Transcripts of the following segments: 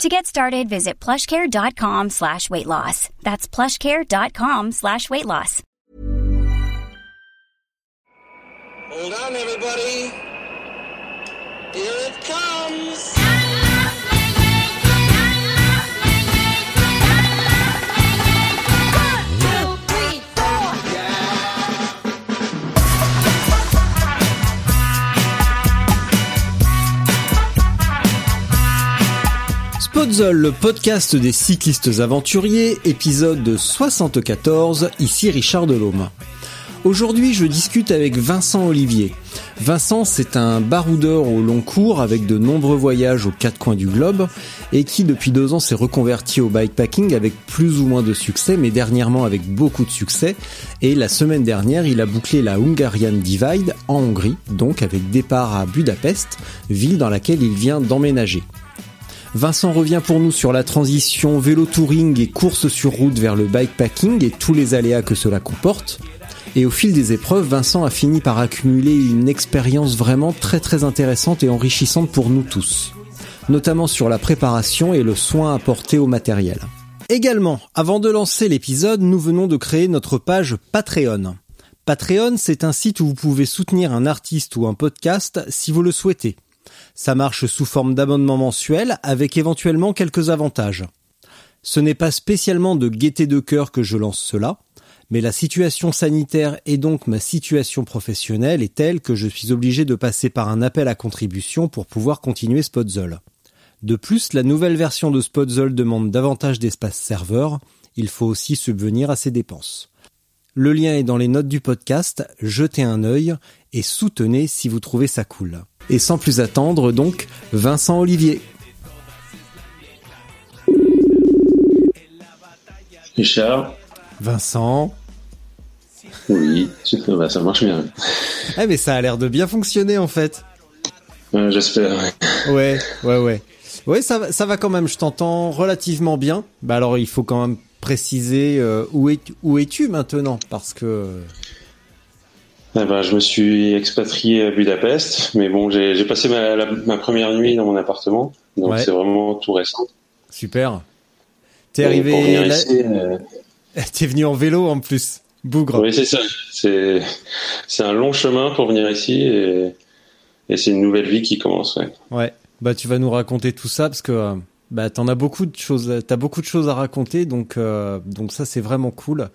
To get started, visit plushcare.com slash weight loss. That's plushcare.com slash weight loss. Hold on, everybody. Here it comes. Spotzol, le podcast des cyclistes aventuriers, épisode 74, ici Richard Delhomme. Aujourd'hui, je discute avec Vincent Olivier. Vincent, c'est un baroudeur au long cours avec de nombreux voyages aux quatre coins du globe et qui depuis deux ans s'est reconverti au bikepacking avec plus ou moins de succès, mais dernièrement avec beaucoup de succès. Et la semaine dernière, il a bouclé la Hungarian Divide en Hongrie, donc avec départ à Budapest, ville dans laquelle il vient d'emménager. Vincent revient pour nous sur la transition vélo touring et course sur route vers le bikepacking et tous les aléas que cela comporte. Et au fil des épreuves, Vincent a fini par accumuler une expérience vraiment très très intéressante et enrichissante pour nous tous, notamment sur la préparation et le soin apporté au matériel. Également, avant de lancer l'épisode, nous venons de créer notre page Patreon. Patreon, c'est un site où vous pouvez soutenir un artiste ou un podcast si vous le souhaitez. Ça marche sous forme d'abonnement mensuel avec éventuellement quelques avantages. Ce n'est pas spécialement de gaieté de cœur que je lance cela, mais la situation sanitaire et donc ma situation professionnelle est telle que je suis obligé de passer par un appel à contribution pour pouvoir continuer Spotzol. De plus, la nouvelle version de Spotzol demande davantage d'espace serveur, il faut aussi subvenir à ses dépenses. Le lien est dans les notes du podcast, jetez un œil et soutenez si vous trouvez ça cool. Et sans plus attendre, donc, Vincent Olivier. Richard Vincent. Oui, bah, ça marche bien. Ah mais ça a l'air de bien fonctionner en fait. Euh, J'espère. Ouais, ouais, ouais. Ouais, ça, va- ça va quand même, je t'entends relativement bien. Bah alors il faut quand même préciser euh, où, es, où es-tu maintenant? Parce que... Eh ben, je me suis expatrié à Budapest, mais bon, j'ai passé ma, la- ma première nuit dans mon appartement, donc Ouais. c'est vraiment tout récent. Super. T'es arrivé... là- euh, T'es venu en vélo en plus. Bougre. oui, c'est ça. C'est un long chemin pour venir ici et, et c'est une nouvelle vie qui commence. Ouais. Ouais. Bah tu vas nous raconter tout ça parce que euh, bah t'en as beaucoup de choses, t'as beaucoup de choses à raconter donc euh, donc ça c'est vraiment cool.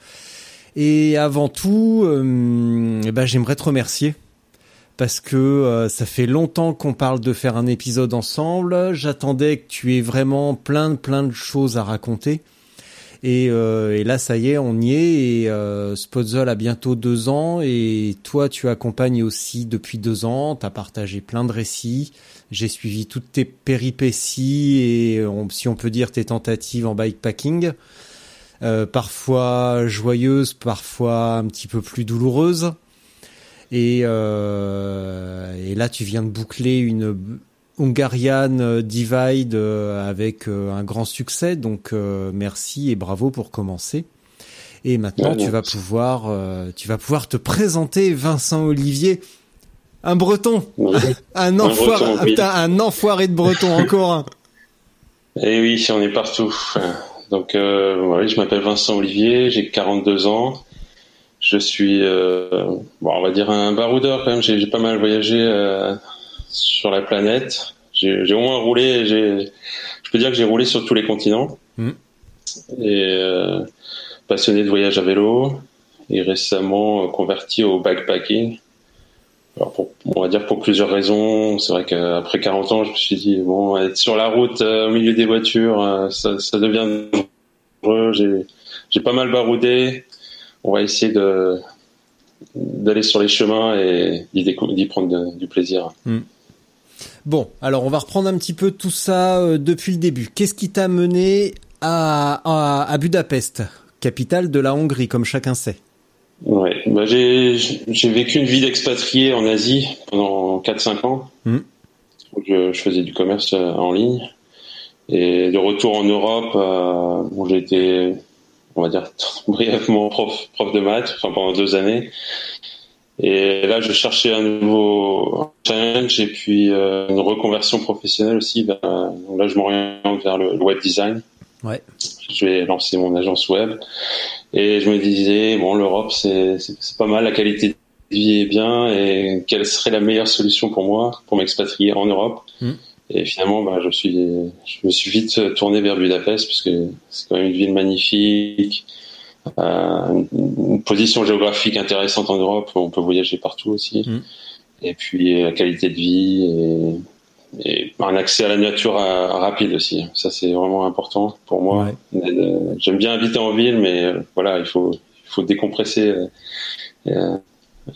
Et avant tout, euh, eh ben, j'aimerais te remercier parce que euh, ça fait longtemps qu'on parle de faire un épisode ensemble. J'attendais que tu aies vraiment plein plein de choses à raconter. Et, euh, là, ça y est, on y est. Et euh, a bientôt deux ans. Et toi, tu accompagnes aussi depuis deux ans. Tu as partagé plein de récits. J'ai suivi toutes tes péripéties et, si on peut dire, tes tentatives en bikepacking. Euh, parfois joyeuses, parfois un petit peu plus douloureuses. Et, euh, et là, tu viens de boucler une Hungarian Divide euh, avec euh, un grand succès. Donc, euh, merci et bravo pour commencer. Et maintenant, Ouais, tu vas pouvoir, euh, tu vas pouvoir te présenter, Vincent Olivier, un Breton, Oui. un Un enfoiré, Breton, oui. putain, un enfoiré de Breton encore un. Et oui, on est partout. Donc, euh, ouais, je m'appelle Vincent Olivier, j'ai 42 ans. Je suis, euh, bon, on va dire un baroudeur quand même. J'ai pas mal voyagé euh, sur la planète. J'ai au moins roulé. Je peux dire que j'ai roulé sur tous les continents. Mhm. Et euh, passionné de voyage à vélo. Et récemment converti au backpacking. On va dire pour plusieurs raisons. C'est vrai qu'après 40 ans, je me suis dit bon, être sur la route euh, au milieu des voitures, euh, ça, devient dangereux. J'ai, pas mal baroudé. On va essayer d'aller sur les chemins et d'y, prendre du plaisir. Bon, alors on va reprendre un petit peu tout ça euh, depuis le début. Qu'est-ce qui t'a mené à Budapest, capitale de la Hongrie, comme chacun sait? Ouais, bah j'ai vécu une vie d'expatrié en Asie pendant 4-5 ans. Mm. Où je, je faisais du commerce euh, en ligne. Et de retour en Europe, euh, où j'ai été, on va dire, brièvement prof, prof de maths, enfin pendant deux années. Et là, je cherchais un nouveau challenge et puis euh, une reconversion professionnelle aussi. Donc là, je m'oriente vers le web design. Ouais. Je vais lancer mon agence web. Et je me disais, bon, l'Europe, c'est pas mal, la qualité de vie est bien, et quelle serait la meilleure solution pour moi, pour m'expatrier en Europe? Mm. Et finalement, bah, je, suis, je me suis vite tourné vers Budapest, puisque c'est quand même une ville magnifique, euh, une position géographique intéressante en Europe, on peut voyager partout aussi. Mm. Et puis la qualité de vie et, et un accès à la nature euh, rapide aussi. Ça, c'est vraiment important pour moi. Euh, J'aime bien habiter en ville, mais euh, voilà, il faut, il faut décompresser euh,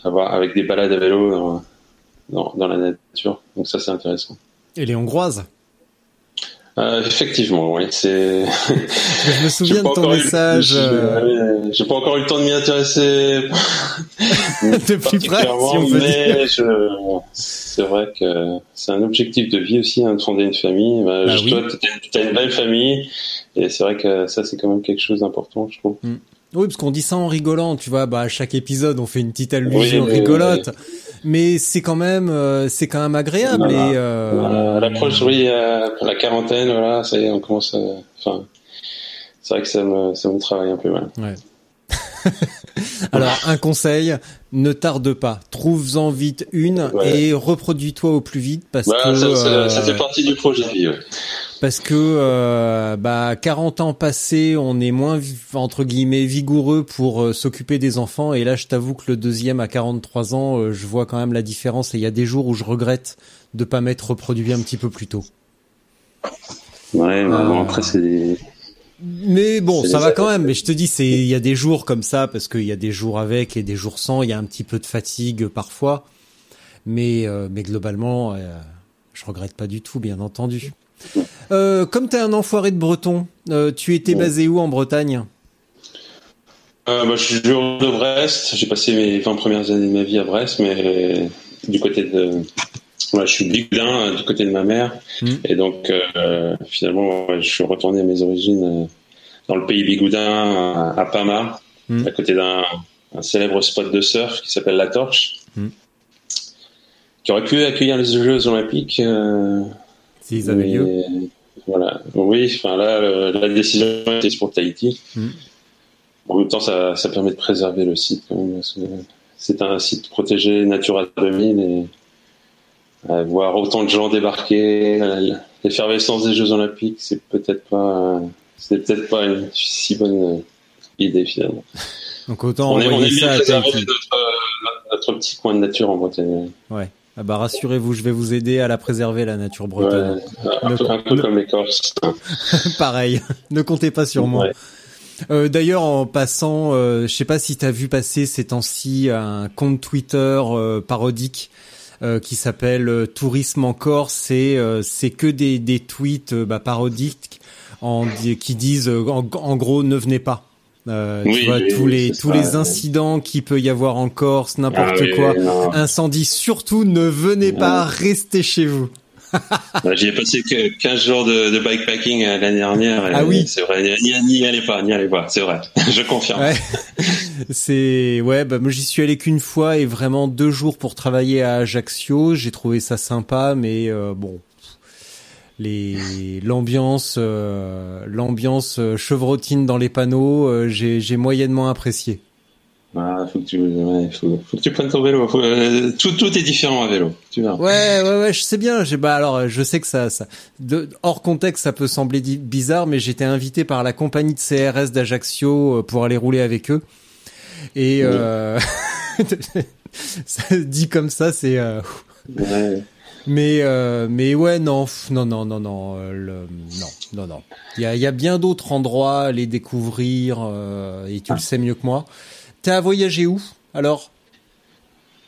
avoir, avec des balades à vélo dans, dans, dans la nature. Donc ça, c'est intéressant. Et les Hongroises? Euh, effectivement, oui, c'est. Je me souviens de ton encore eu- message j'ai- euh, J'ai pas encore eu le temps de m'y intéresser. de plus près, si on mais je- c'est vrai que c'est un objectif de vie aussi, hein, de fonder une famille. Bah, Bah je- oui. Toi, tu as une belle famille, et c'est vrai que ça, c'est quand même quelque chose d'important, je trouve. Oui, parce qu'on dit ça en rigolant, tu vois. Bah, à chaque épisode, on fait une petite allusion Oui, rigolote, mais c'est quand même, euh, c'est quand même agréable. Voilà. Et euh, Voilà, l'approche, oui, à la quarantaine, voilà, ça y est, on commence à. Enfin, c'est vrai que ça me, ça me travaille un peu mal. ouais. Alors, un conseil, ne tarde pas, trouve-en vite une Ouais. et reproduis-toi au plus vite parce Bah, que ça, ça, euh, ça fait partie du projet ouais. Parce que euh, bah 40 ans passés, on est moins entre guillemets vigoureux pour euh, s'occuper des enfants et là je t'avoue que le deuxième à 43 ans, euh, je vois quand même la différence et il y a des jours où je regrette de pas m'être reproduit un petit peu plus tôt. Ouais, mais Euh, bon, après, c'est des. Mais bon, ça va quand même. Mais je te dis, c'est il y a des jours comme ça parce qu'il y a des jours avec et des jours sans. Il y a un petit peu de fatigue parfois, mais mais globalement, je regrette pas du tout, bien entendu. Euh, comme t'es un enfoiré de breton, euh, tu étais basé où en Bretagne? Euh, bah, je suis joueur de Brest. J'ai passé mes 20 premières années de ma vie à Brest, mais du côté de. Ouais, je suis bigoudin euh, du côté de ma mère. Mhm. Et donc, euh, finalement, ouais, je suis retourné à mes origines euh, dans le pays bigoudin, à, Pama, Mhm. à côté d'un un célèbre spot de surf qui s'appelle La Torche, Mhm. qui aurait pu accueillir les Jeux Olympiques. euh, S'ils avaient lieu. Voilà. Oui, enfin là, le- la décision était pour Tahiti. Mhm. En même temps, ça, ça permet de préserver le site C'est un site protégé Natura 2000 et euh, voir autant de gens débarquer, euh, l'effervescence des Jeux Olympiques, c'est peut-être pas, euh, c'est peut-être pas une si bonne euh, idée finalement. Donc autant on est, on est bien notre, euh, notre petit coin de nature en Bretagne. Ouais. Ah bah rassurez-vous, je vais vous aider à la préserver la nature bretonne. Ouais, un, peu, un peu comme les Corses. Pareil. ne comptez pas sur moi. Euh, D'ailleurs, en passant, euh, je sais pas si t'as vu passer ces temps-ci un compte Twitter euh, parodique qui s'appelle Tourisme en Corse. C'est c'est que des, des tweets bah, parodiques en, qui disent en, en gros ne venez pas. Euh, tu vois tous les tous ça, les ouais. incidents qu'il peut y avoir en Corse, n'importe Ah quoi, incendie. Surtout, ne venez pas, restez chez vous. Bah, J'y ai passé que 15 jours de, de bikepacking euh, l'année dernière. et Ah oui. C'est vrai, n'y n'y allez pas, n'y allez pas, c'est vrai. Je confirme. Ouais. C'est ouais, bah moi j'y suis allé qu'une fois et vraiment deux jours pour travailler à Ajaccio. J'ai trouvé ça sympa, mais euh, bon, les l'ambiance, euh, l'ambiance euh, chevrotine dans les panneaux, euh, j'ai j'ai moyennement apprécié. Ah, faut que tu, ouais, faut, faut que tu prennes ton vélo. Faut, euh, tout, tout est différent à vélo. Tu. Ouais, ouais, ouais, je sais bien. J'ai bah alors, je sais que ça, ça de, hors contexte, ça peut sembler bizarre, mais j'étais invité par la compagnie de CRS d'Ajaccio pour aller rouler avec eux. Et ça dit comme ça, c'est. Ouais. Mais euh, mais ouais, non, non, non, non, non, euh, le, non, non, non. Il y a, y a bien d'autres endroits à les découvrir euh, et tu le sais mieux que moi. T'as voyagé où? Alors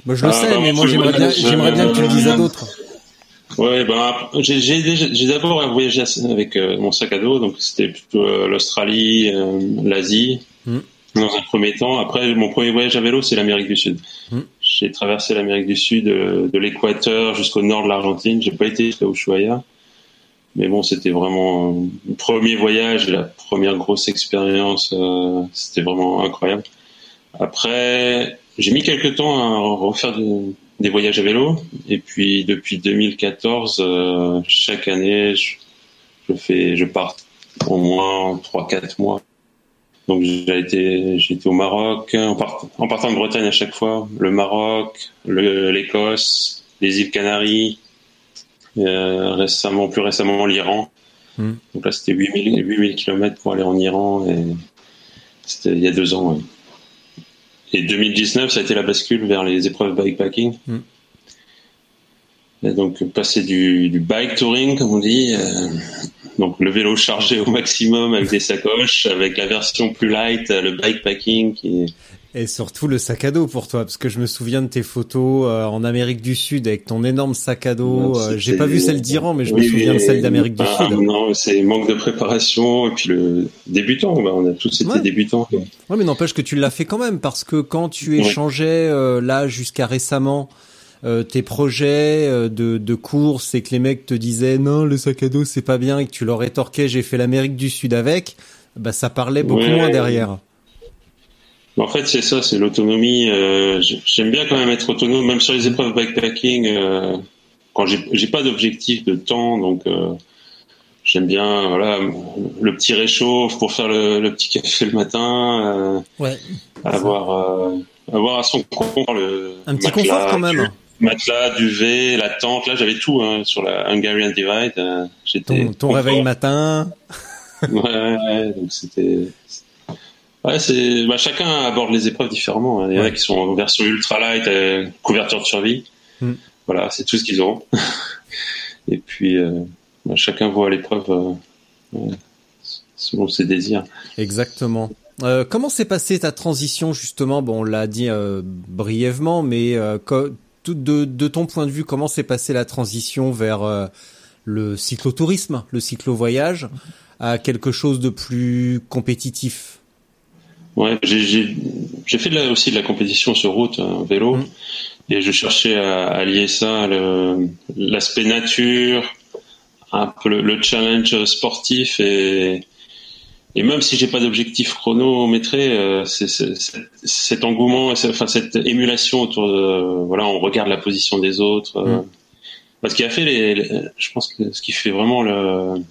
Moi je le Ah, sais, bah, mais moi je- j'aimerais bien, j'aimerais bien que tu le dises à d'autres. Ouais, ben j'ai d'abord voyagé avec mon sac à dos, donc c'était plutôt l'Australie, l'Asie, Mhm. dans un premier temps. Après, mon premier voyage à vélo, c'est l'Amérique du Sud. Mm. J'ai traversé l'Amérique du Sud euh, de l'équateur jusqu'au nord de l'Argentine. J'ai pas été jusqu'à Ushuaia. Mais bon, c'était vraiment le premier voyage, la première grosse expérience. euh, c'était vraiment incroyable. Après, j'ai mis quelques temps à refaire de- des voyages à vélo. Et puis, depuis 2014, euh, chaque année, je, je fais, je pars au moins 3-4 mois. Donc, j'ai été, j'ai été au Maroc, en, part- en partant de Bretagne à chaque fois, le Maroc, le- l'Écosse, les îles Canaries, euh, récemment, plus récemment, l'Iran. Hmm. Donc là, c'était 8000, 8000 km pour aller en Iran et c'était il y a deux ans. ouais. Et 2019, ça a été la bascule vers les épreuves bikepacking. Hmm. Et donc, passer du, du bike touring, comme on dit, euh, donc le vélo chargé au maximum avec des sacoches, avec la version plus light, le bikepacking qui Et surtout le sac à dos pour toi, parce que je me souviens de tes photos euh, en Amérique du Sud avec ton énorme sac à dos. Euh, J'ai pas vu celle d'Iran, mais je me souviens de celle d'Amérique du ah, Sud. Non, c'est manque de préparation et puis le débutant. bah, on a tous été Ouais. débutants. Ouais, mais n'empêche que tu l'as fait quand même, parce que quand tu échangeais euh, là jusqu'à récemment euh, tes projets euh, de, de course et que les mecs te disaient non, le sac à dos c'est pas bien et que tu leur rétorquais j'ai fait l'Amérique du Sud avec, bah ça parlait beaucoup Ouais. moins derrière. En fait, c'est ça, c'est l'autonomie. euh, J'aime bien quand même être autonome, même sur les épreuves bikepacking. euh, quand j'ai pas d'objectif de temps, donc j'aime bien voilà le petit réchauffe pour faire le, le petit café le matin, Ouais. avoir euh, avoir à son compte le Un petit matelas, confort quand même. Matelas, duvet, la tente. Là, j'avais tout hein, sur la Hungarian Divide. euh, Ton, réveil matin. Ouais, ouais, donc c'était. Ouais, c'est. Bah, chacun aborde les épreuves différemment. hein. Il y en a qui sont en version ultra light, euh, couverture de survie. Hmm. Voilà, c'est tout ce qu'ils ont. Et puis, euh, bah, chacun voit l'épreuve euh, selon ses désirs. Exactement. Euh, comment s'est passée ta transition justement? Bon, on l'a dit euh, brièvement, mais euh, de, de ton point de vue, comment s'est passée la transition vers euh, le cyclotourisme, le cyclo-voyage, à quelque chose de plus compétitif? Ouais, j'ai- fait de la- aussi de la compétition sur route, hein, vélo, Mm. et je cherchais à, à lier ça, l'aspect nature, un peu le, le challenge sportif, et, et même si j'ai pas d'objectif chronométré, euh, cet engouement, enfin cette émulation autour de, voilà, on regarde la position des autres. euh, Mm. parce qu'il a fait les, les- je pense que ce qui fait vraiment le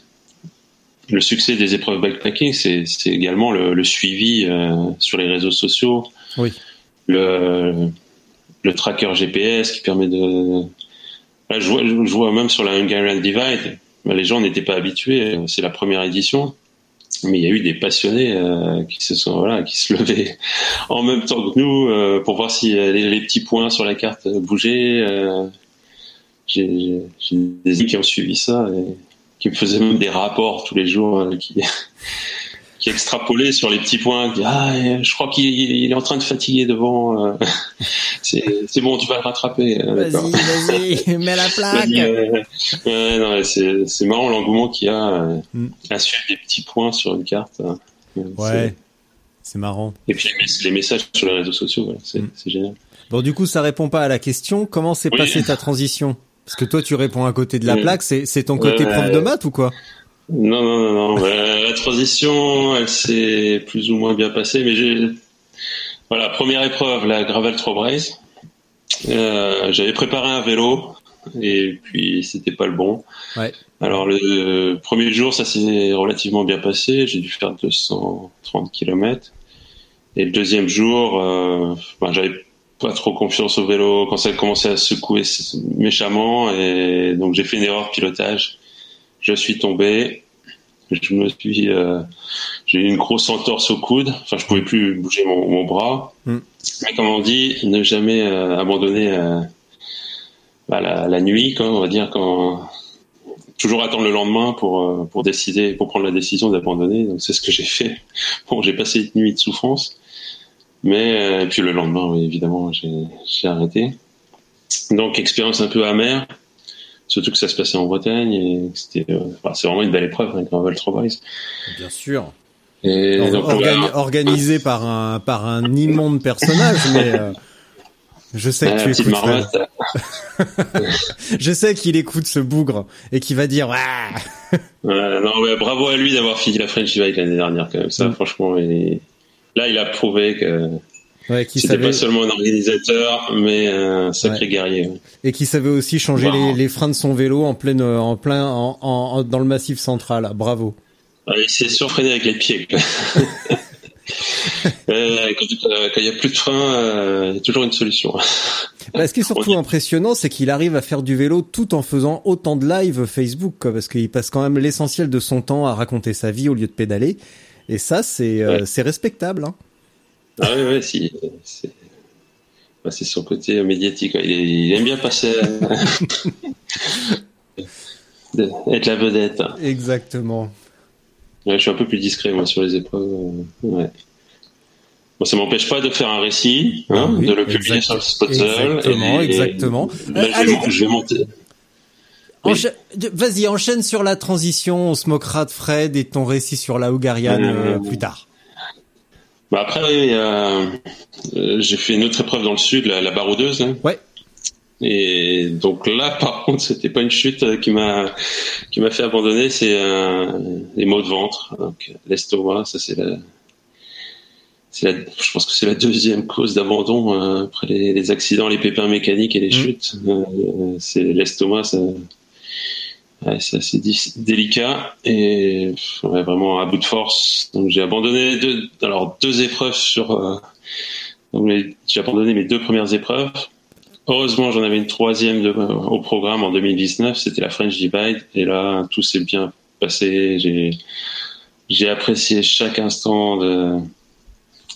le succès des épreuves bikepacking, c'est également le, le suivi euh, sur les réseaux sociaux, Oui. le, le tracker GPS qui permet de. Là, je, vois, je vois même sur la Hungarian Divide, bah, les gens n'étaient pas habitués. C'est la première édition, mais il y a eu des passionnés euh, qui se sont voilà, qui se levaient en même temps que nous euh, pour voir si euh, les, petits points sur la carte bougeaient. euh. J'ai j'ai des amis qui ont suivi ça et qui me faisaient même des rapports tous les jours euh, qui qui extrapolaient sur les petits points qui, ah euh, je crois qu'il il est en train de fatiguer devant euh, c'est bon tu vas le rattraper euh, d'accord. vas-y, mets la Vas-y, euh, ouais, c'est marrant l'engouement qu'il y a euh, Mm. à suivre des petits points sur une carte euh, Ouais, c'est marrant. et puis les, mess- les messages sur les réseaux sociaux c'est Mm. c'est génial Bon, du coup, ça répond pas à la question. Comment s'est Oui. passée ta transition? Parce que toi, tu réponds à côté de la Ouais. plaque. C'est ton côté Ouais. prof de maths ou quoi? Non, non, non, non. bah, la transition, elle s'est plus ou moins bien passée, mais j'ai. Voilà, première épreuve, la Gravel 3 Braise. Euh, J'avais préparé un vélo, et puis c'était pas le bon. Ouais. Alors, le premier jour, ça s'est relativement bien passé. J'ai dû faire 230 km. Et le deuxième jour, euh, ben, j'avais pas trop confiance au vélo quand ça a commencé à secouer méchamment, et donc j'ai fait une erreur de pilotage je suis tombé, je me suis, euh, j'ai eu une grosse entorse au coude. Enfin, je pouvais plus bouger mon, mon bras. Mm. Mais comme on dit, ne jamais euh, abandonner euh, bah, la, la nuit, quoi, on va dire, quand toujours attendre le lendemain pour euh, pour décider, pour prendre la décision d'abandonner. Donc c'est ce que j'ai fait. Bon, j'ai passé une nuit de souffrance, mais euh, puis le lendemain, oui, évidemment, j'ai arrêté. Donc expérience un peu amère. Surtout que ça se passait en Bretagne et c'était, euh, enfin, c'est vraiment une belle épreuve, hein, Gravel 3 Boys. Bien sûr. Et donc, Organi- voilà. organisé par un par un immonde personnage, mais euh, je sais Ah, que tu petite écoutes. Marmotte. Je sais qu'il écoute ce bougre et qu'il va dire ah Ouais, non, mais bravo à lui d'avoir fini la French Divide l'année dernière, quand même. Ça, Mm. franchement, il- là, il a prouvé que ouais, qui c'était savait pas seulement un organisateur, mais un sacré Ouais. guerrier. et qui savait aussi changer Wow. les, les freins de son vélo en pleine en plein en, dans le massif central. Bravo. Ah, il s'est surfreiné avec les pieds. Euh, quand euh, quand il y a plus de frein, euh, il y a toujours une solution. Bah, ce qui est surtout impressionnant, c'est qu'il arrive à faire du vélo tout en faisant autant de live Facebook, quoi, parce qu'il passe quand même l'essentiel de son temps à raconter sa vie au lieu de pédaler. Et ça, c'est euh, Ouais. c'est respectable. Hein. Ah ouais, ouais, si. C'est bah, c'est son côté médiatique. Il, est- il aime bien passer. de- être la vedette. Exactement. Ouais, je suis un peu plus discret moi sur les épreuves. euh, Ouais. Bon, ça m'empêche pas de faire un récit, hein, Ah Oui, de le publier sur le Spotzel. exactement, et- exactement. Là, Euh, je, allez. vais, je vais monter. Oui. Encha- Vas-y, enchaîne sur la transition. On se moquera de Fred et ton récit sur la Hougariane euh, Euh, plus tard. Bah après, euh, euh, j'ai fait une autre épreuve dans le sud, la, la baroudeuse. hein. Ouais. Et donc là, par contre, c'était pas une chute euh, qui m'a qui m'a fait abandonner, c'est euh, les maux de ventre, donc l'estomac. Ça c'est la, je pense que c'est la deuxième cause d'abandon après les, les accidents, les pépins mécaniques et les Mm. chutes. C'est l'estomac, ça. Ouais, c'est assez délicat et ouais, vraiment à bout de force. Donc j'ai abandonné deux, alors deux épreuves sur. euh, donc j'ai abandonné mes deux premières épreuves. Heureusement, j'en avais une troisième de- au programme en 2019. C'était la French Divide et là tout s'est bien passé. J'ai j'ai apprécié chaque instant de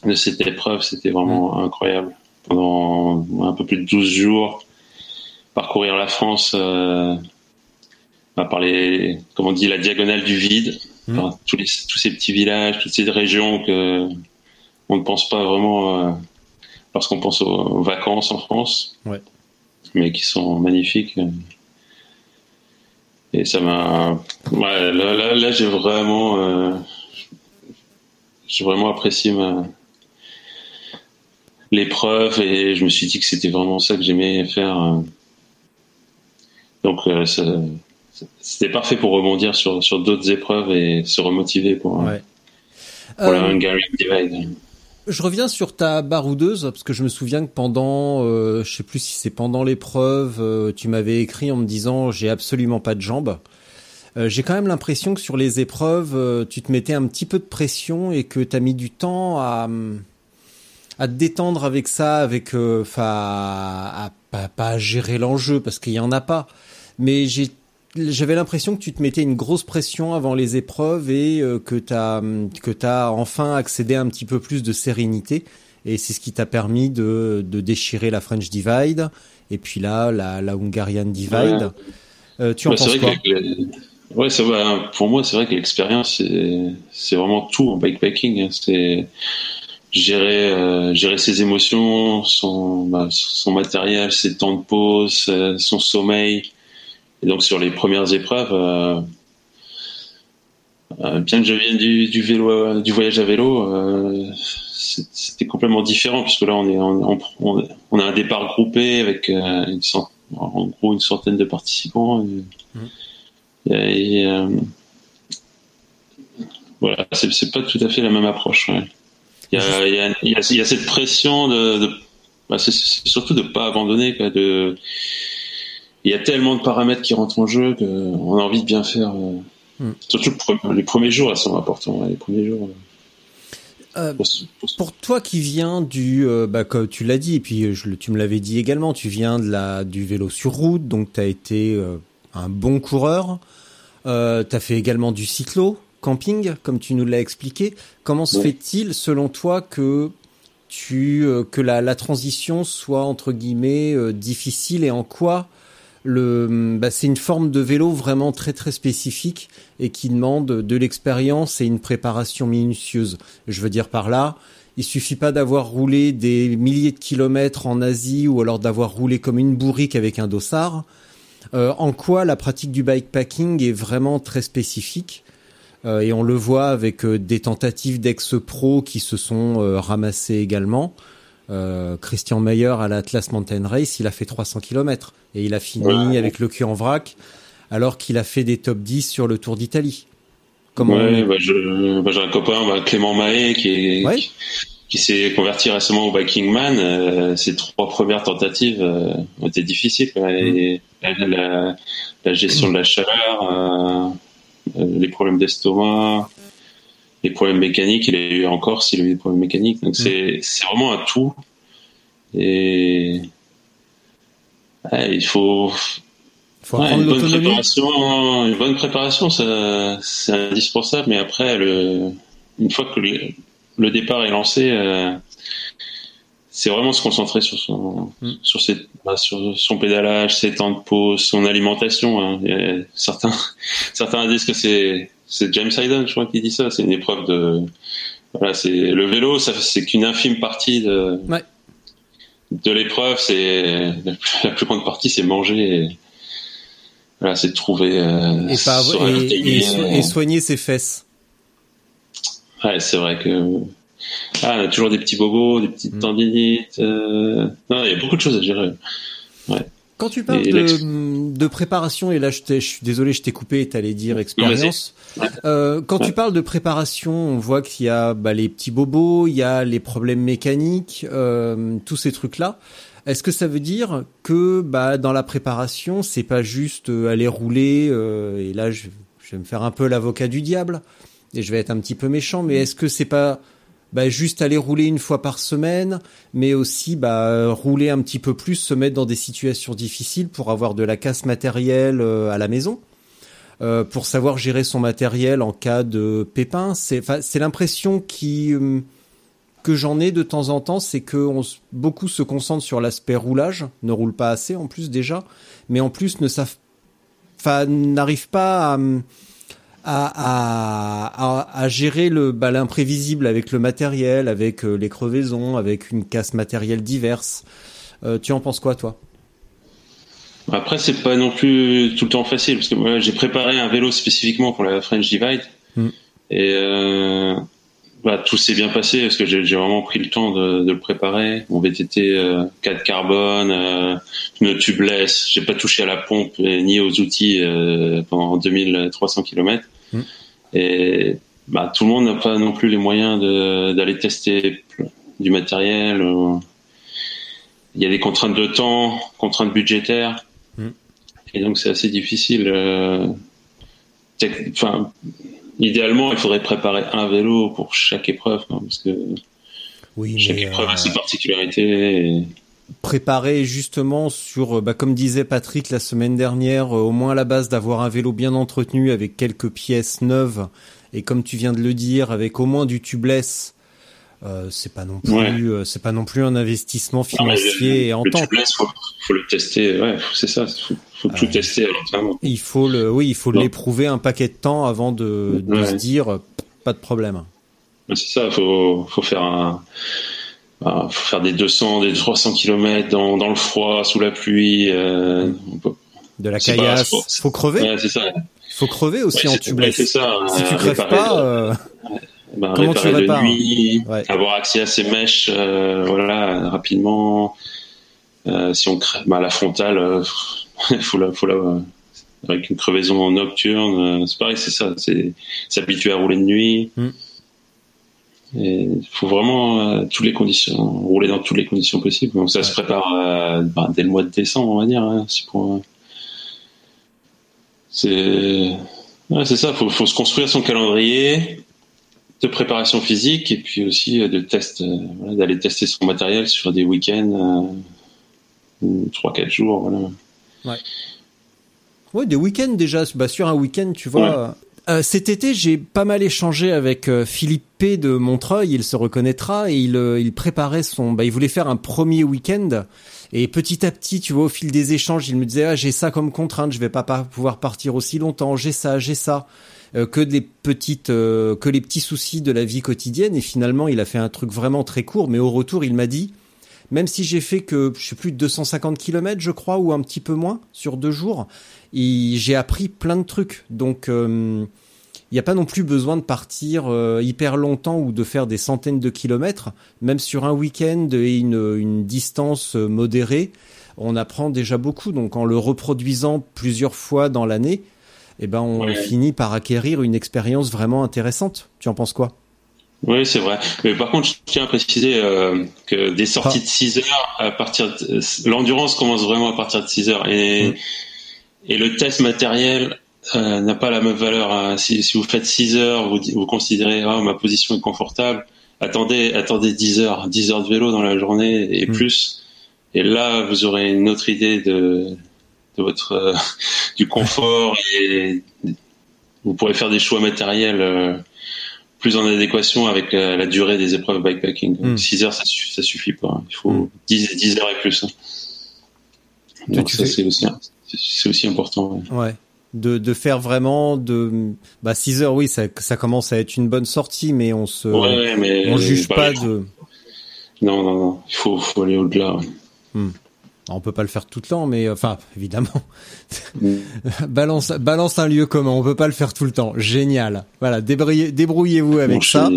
de cette épreuve. C'était vraiment incroyable. Pendant un peu plus de 12 jours, parcourir la France. euh, par les, comme on dit, la diagonale du vide, Mm. par tous, les, tous ces petits villages, toutes ces régions que on ne pense pas vraiment euh, lorsqu'on pense aux, aux vacances en France, Ouais. mais qui sont magnifiques. Et ça m'a, ouais, là, là, là, j'ai vraiment, euh, j'ai vraiment apprécié ma l'épreuve et je me suis dit que c'était vraiment ça que j'aimais faire. Donc euh, ça, c'était parfait pour rebondir sur, sur d'autres épreuves et se remotiver pour, Ouais. pour la Euh, Divide. Je reviens sur ta baroudeuse parce que je me souviens que pendant, euh, je sais plus si c'est pendant l'épreuve, euh, tu m'avais écrit en me disant j'ai absolument pas de jambes. Euh, j'ai quand même l'impression que sur les épreuves, tu te mettais un petit peu de pression et que t'as mis du temps à à te détendre avec ça, avec, enfin, à, à- pas, pas à gérer l'enjeu parce qu'il y en a pas. Mais j'ai j'avais l'impression que tu te mettais une grosse pression avant les épreuves et euh, que t'as que t'as enfin accédé à un petit peu plus de sérénité et c'est ce qui t'a permis de, de déchirer la French Divide et puis là la, la Hungarian Divide. Euh, tu en Ouais, c'est penses quoi ouais, vrai, hein, pour moi, c'est vrai que l'expérience, c'est, c'est vraiment tout en bikepacking. hein. C'est gérer, euh, gérer ses émotions, son, bah, son matériel, ses temps de pause, son sommeil. Et donc, sur les premières épreuves, euh, euh, bien que je vienne du, du vélo, euh, du voyage à vélo, euh, c'était complètement différent puisque là, on est, on, on, on a un départ groupé avec une en gros une centaine de participants. Et, et, euh, voilà, c'est pas tout à fait la même approche. ouais. Il y a, il y, a, il y, a, il y a cette pression de, de bah, c'est c'est surtout de pas abandonner. Quoi, de, il y a tellement de paramètres qui rentrent en jeu qu'on a envie de bien faire. euh, Hmm. Surtout les premiers jours, là, sont importants. ouais, les premiers jours. Euh, euh, pour toi qui viens du, euh, bah, comme tu l'as dit, et puis je, tu me l'avais dit également, tu viens de la, du vélo sur route, donc tu as été euh, un bon coureur. Tu as fait également du cyclo, camping, comme tu nous l'as expliqué. Comment se Ouais. fait-il, selon toi, que tu que la, la transition soit entre guillemets difficile et en quoi le bah, c'est une forme de vélo vraiment très très spécifique et qui demande de l'expérience et une préparation minutieuse. Je veux dire par là, il suffit pas d'avoir roulé des milliers de kilomètres en Asie ou alors d'avoir roulé comme une bourrique avec un dossard. Euh, en quoi la pratique du bikepacking est vraiment très spécifique Euh, et on le voit avec euh, des tentatives d'ex-pro qui se sont ramassées également. Christian Meyer à l'Atlas Mountain Race, il a fait 300 km et il a fini avec le cul en vrac alors qu'il a fait des top 10 sur le Tour d'Italie. Comment ouais, bah, je, bah, j'ai un copain, bah, Clément Mahé, qui est, qui, s'est converti récemment au Biking Man. ses trois premières tentatives ont été difficiles. Mm. la, la, gestion de la chaleur, euh, les problèmes d'estomac, les problèmes mécaniques. Il a eu encore s'il a eu des problèmes mécaniques. Donc c'est mm. vraiment un tout. Et il faut, une bonne préparation. Une bonne préparation, c'est indispensable. Mais après, le, une fois que le, départ est lancé, euh, c'est vraiment se concentrer sur son, mm. sur, ses, bah, sur son pédalage, ses temps de pause, son alimentation. Hein. certains, certains disent que c'est, c'est James Hayden, je crois, qui dit ça. C'est une épreuve de, voilà, c'est le vélo, ça, c'est qu'une infime partie de, ouais. de l'épreuve. C'est la plus grande partie, c'est manger. Et, voilà, c'est de trouver euh, et, pas, et, et, soigner ses fesses. Ouais, c'est vrai que ah, on a toujours des petits bobos, des petites mm. tendinites. Euh... Non, il y a beaucoup de choses à gérer. Ouais. Quand tu parles de, de, préparation, et là je, je suis désolé, je t'ai coupé, t'allais dire expérience. Euh, quand tu parles de préparation, on voit qu'il y a bah, les petits bobos, il y a les problèmes mécaniques, euh, tous ces trucs-là. Est-ce que ça veut dire que bah, dans la préparation, c'est pas juste euh, aller rouler, euh, et là je, je, vais me faire un peu l'avocat du diable, et je vais être un petit peu méchant, mais est-ce que c'est pas bah, juste aller rouler une fois par semaine, mais aussi bah, rouler un petit peu plus, se mettre dans des situations difficiles pour avoir de la casse matérielle euh, à la maison, euh, pour savoir gérer son matériel en cas de pépin. C'est, l'impression qui euh, que j'en ai de temps en temps, c'est que beaucoup se concentrent sur l'aspect roulage, ne roulent pas assez en plus déjà, mais en plus ne savent, n'arrivent pas à à, à, à, gérer le bah, l'imprévisible avec le matériel, avec euh, les crevaisons, avec une casse matérielle diverse. Euh, tu en penses quoi, toi? Après, c'est pas non plus tout le temps facile parce que moi, j'ai préparé un vélo spécifiquement pour la French Divide hmm. et euh, bah, tout s'est bien passé parce que j'ai vraiment pris le temps de, de le préparer. Mon VTT euh, 4 carbone, pneu tubeless, j'ai pas touché à la pompe ni aux outils pendant 2300 km. Et bah, tout le monde n'a pas non plus les moyens d'aller tester du matériel. Il y a des contraintes de temps, contraintes budgétaires. Mm. Et donc c'est assez difficile. Euh, enfin, idéalement, il faudrait préparer un vélo pour chaque épreuve, parce que oui, chaque épreuve a euh, ses particularités. Préparer justement sur, bah, comme disait Patrick la semaine dernière, euh, au moins à la base d'avoir un vélo bien entretenu avec quelques pièces neuves et comme tu viens de le dire, avec au moins du tubeless. Euh, c'est pas non plus, euh, c'est pas non plus un investissement financier non, et en temps. Le tubeless, faut, faut le tester. Ouais, c'est ça. Faut, faut tout tester à l'entraînement. Il faut le, oui, il faut l'éprouver un paquet de temps avant de, de se dire pas de problème. C'est ça. Faut, faut faire un bah, faut faire des 200, des 300 km dans, dans le froid, sous la pluie. Euh, de la caillasse. Pas, faut, crever. Ouais, c'est ça. Faut crever aussi en tubeless. c'est ça. Si tu crèves pas, euh, bah, comment tu répares nuit, avoir accès à ces mèches, euh, voilà, rapidement. Euh, si on crève, bah, la frontale, faut la, faut la, avec une crevaison nocturne, c'est pareil, c'est ça, c'est s'habituer à rouler de nuit. Mm. Il faut vraiment euh, toutes les conditions, rouler dans toutes les conditions possibles. Donc ça se prépare euh, ben, dès le mois de décembre, on va dire. Hein, c'est ouais, c'est ça. Faut, faut se construire son calendrier de préparation physique et puis aussi euh, de test, voilà, d'aller tester son matériel sur des week-ends, trois quatre jours. Voilà. Ouais. Ouais, des week-ends déjà. Bah, sur un week-end, tu vois, euh, cet été, j'ai pas mal échangé avec euh, Philippe P de Montreuil, il se reconnaîtra, et il, euh, il préparait son... Bah, il voulait faire un premier week-end, et petit à petit, tu vois, au fil des échanges, il me disait, ah, j'ai ça comme contrainte, je vais pas, pouvoir partir aussi longtemps, j'ai ça, j'ai ça. que des petites, que les petits soucis de la vie quotidienne, et finalement, il a fait un truc vraiment très court, mais au retour, il m'a dit, même si j'ai fait que, je sais plus, 250 km, je crois, ou un petit peu moins, sur deux jours, j'ai appris plein de trucs. Donc, euh, il n'y a pas non plus besoin de partir euh, hyper longtemps ou de faire des centaines de kilomètres. Même sur un week-end et une, une distance modérée, on apprend déjà beaucoup. Donc en le reproduisant plusieurs fois dans l'année, eh ben on finit par acquérir une expérience vraiment intéressante. Tu en penses quoi? Oui, c'est vrai. Mais par contre, je tiens à préciser euh, que des sorties ah. de 6 heures, à partir l'endurance commence vraiment à partir de 6 heures. Et, et le test matériel euh, n'a pas la même valeur. Hein. Si, si, vous faites 6 heures, vous, vous considérez ah, ma position est confortable. Attendez, attendez 10 heures, 10 heures de vélo dans la journée et mm. plus. Et là, vous aurez une autre idée de, de votre euh, du confort et vous pourrez faire des choix matériels plus en adéquation avec la, durée des épreuves bikepacking. 6 hmm. heures, ça, ça suffit pas. Il faut 10, hmm. 10 heures et plus. Hein. Donc ça, c'est aussi, important. Ouais. De, de, faire vraiment de bah 6 heures oui ça, ça commence à être une bonne sortie mais on se ouais, mais on juge pas de non non non il faut, faut aller au-delà hmm. On peut pas le faire tout le temps, mais enfin évidemment, mm. balance balance un lieu commun. On peut pas le faire tout le temps. Génial. Voilà, débrouillez-vous avec ça.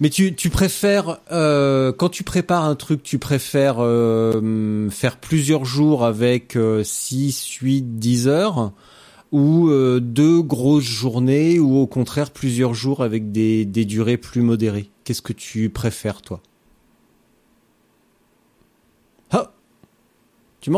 Mais tu, tu préfères euh, quand tu prépares un truc, tu préfères euh, faire plusieurs jours avec 6, 8, 10 heures ou euh, deux grosses journées ou au contraire plusieurs jours avec des, des durées plus modérées? Qu'est-ce que tu préfères toi? Tu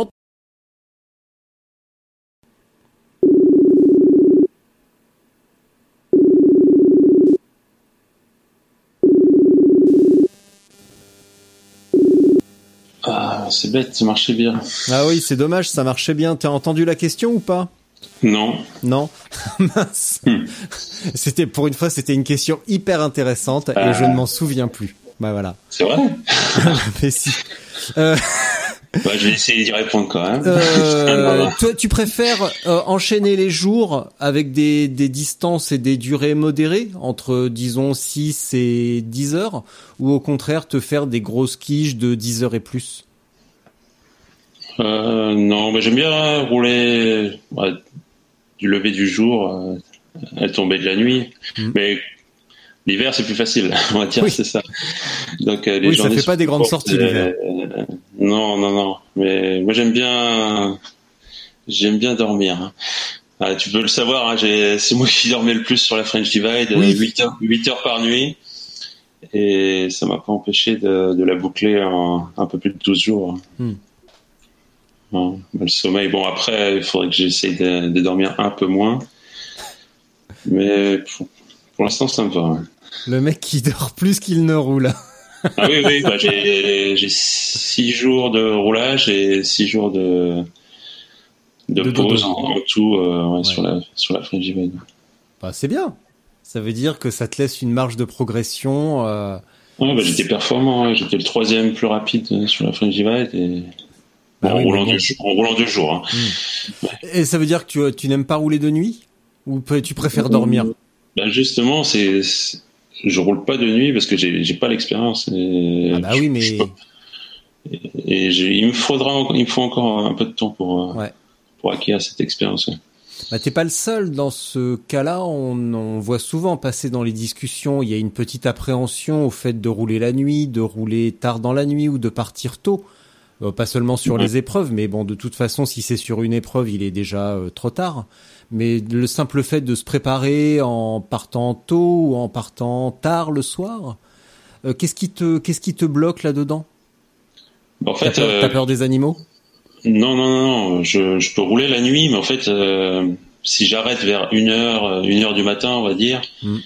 Ah, c'est bête, ça marchait bien. Ah oui, c'est dommage, ça marchait bien. T'as entendu la question ou pas? Non. Non. Mince. Hmm. C'était pour une fois, c'était une question hyper intéressante et je ne m'en souviens plus. Bah voilà. C'est vrai? Mais si. Euh... Bah, je vais essayer d'y répondre quand même. Euh, toi, tu préfères euh, enchaîner les jours avec des, des distances et des durées modérées, entre disons 6 et 10 heures, ou au contraire te faire des grosses quiches de 10 heures et plus? Euh, Non, mais j'aime bien rouler du lever du jour euh, à tomber de la nuit. Mmh. Mais L'hiver, c'est plus facile, on va dire, c'est ça. Donc, euh, les oui, ça fait pas des grandes sorties l'hiver. Euh, non, non, non. Mais moi, j'aime bien, j'aime bien dormir. Hein. Ah, tu peux le savoir, hein, c'est moi qui dormais le plus sur la French Divide, 8 heures, 8 heures par nuit. Et ça m'a pas empêché de, de, la boucler en un peu plus de 12 jours. Hmm. le sommeil, bon après, il faudrait que j'essaye de, de, dormir un peu moins. Mais pour, pour l'instant, ça me va. Le mec qui dort plus qu'il ne roule. ah oui, oui, bah, j'ai six jours de roulage et six jours de, de, pause en, tout euh, sur la, sur la Bah, c'est bien. Ça veut dire que ça te laisse une marge de progression. Euh... Ouais, bah, j'étais performant. J'étais le troisième plus rapide sur la Frangivide et bah en, roulant deux, en, roulant deux, jours. Hein. Hmm. Et ça veut dire que tu, tu n'aimes pas rouler de nuit? Ou tu préfères dormir? bah justement, c'est je roule pas de nuit parce que j'ai pas l'expérience. Ah bah oui, mais et, il me faudra il me faut encore un peu de temps pour euh, pour acquérir cette expérience. Bah, t'es pas le seul dans ce cas-là. On, on, voit souvent passer dans les discussions. Il y a une petite appréhension au fait de rouler la nuit, de rouler tard dans la nuit ou de partir tôt. Euh, pas seulement sur les épreuves, mais bon, de toute façon, si c'est sur une épreuve, il est déjà euh, trop tard mais le simple fait de se préparer en partant tôt ou en partant tard le soir, euh, qu'est-ce qui te qu'est-ce qui te bloque là-dedans? En fait, t'as peur, peur, des animaux? Non, non, non, je, je, peux rouler la nuit, mais en fait, euh, si j'arrête vers une heure, une heure du matin, on va dire, hmm.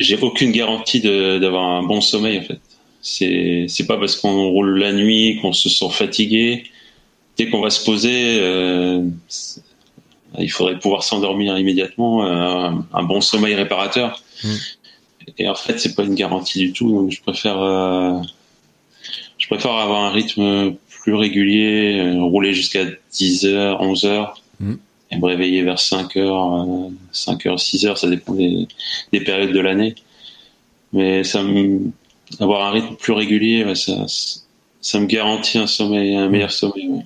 j'ai aucune garantie d'avoir un bon sommeil en fait. C'est c'est pas parce qu'on roule la nuit qu'on se sent fatigué. Dès qu'on va se poser, euh, il faudrait pouvoir s'endormir immédiatement, euh, un, bon sommeil réparateur. Mm. Et en fait, c'est pas une garantie du tout. Donc, je préfère, euh, je préfère avoir un rythme plus régulier, euh, rouler jusqu'à 10 heures, 11 heures, mm. et me réveiller vers 5 heures, 5 heures, 6 heures, ça dépend des, des périodes de l'année. Mais ça avoir un rythme plus régulier, ça, ça me garantit un sommeil, un meilleur sommeil.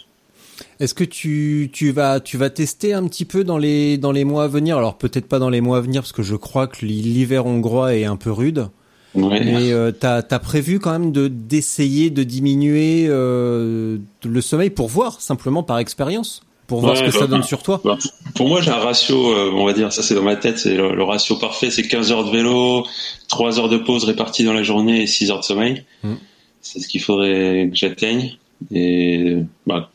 Est-ce que tu, tu vas tu vas tester un petit peu dans les dans les mois à venir? Alors peut-être pas dans les mois à venir parce que je crois que l'hiver hongrois est un peu rude. Ouais. Mais euh, t'as as prévu quand même de d'essayer de diminuer euh, le sommeil pour voir simplement par expérience pour voir Ouais, ce que ça bah, donne sur toi? Bah, pour moi, j'ai un ratio, euh, on va dire, ça c'est dans ma tête, c'est le, le ratio parfait, c'est 15 heures de vélo, 3 heures de pause réparties dans la journée et 6 heures de sommeil. Mm. C'est ce qu'il faudrait que j'atteigne. Et bah,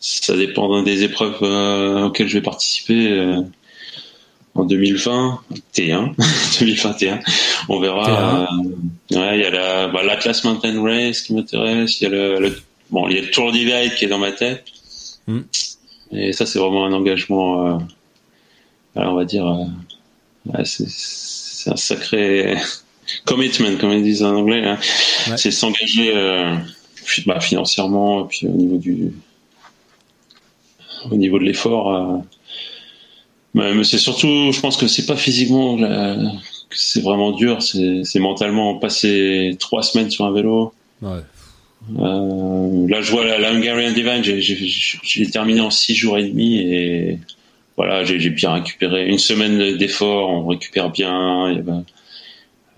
ça dépend des épreuves euh, auxquelles je vais participer euh, en 2020, T1, 2021. On verra. euh, ouais, il y a la, bah, l'Atlas Mountain Race qui m'intéresse. Il y a le, le- bon, il y a le Tour d'Ivide qui est dans ma tête. Mm. Et ça, c'est vraiment un engagement. Euh, alors, on va dire, euh, ouais, c'est, c'est un sacré commitment, comme ils disent en anglais. hein. Ouais. C'est s'engager euh, bah, financièrement, et puis au niveau du, au niveau de l'effort. euh, mais, c'est surtout, je pense que c'est pas physiquement que c'est vraiment dur, c'est, c'est mentalement passer trois semaines sur un vélo. Ouais. Euh, là, je vois la, la Hungarian Divine, j'ai, terminé en six jours et demi et voilà, j'ai, j'ai bien récupéré une semaine d'effort, on récupère bien, et ben,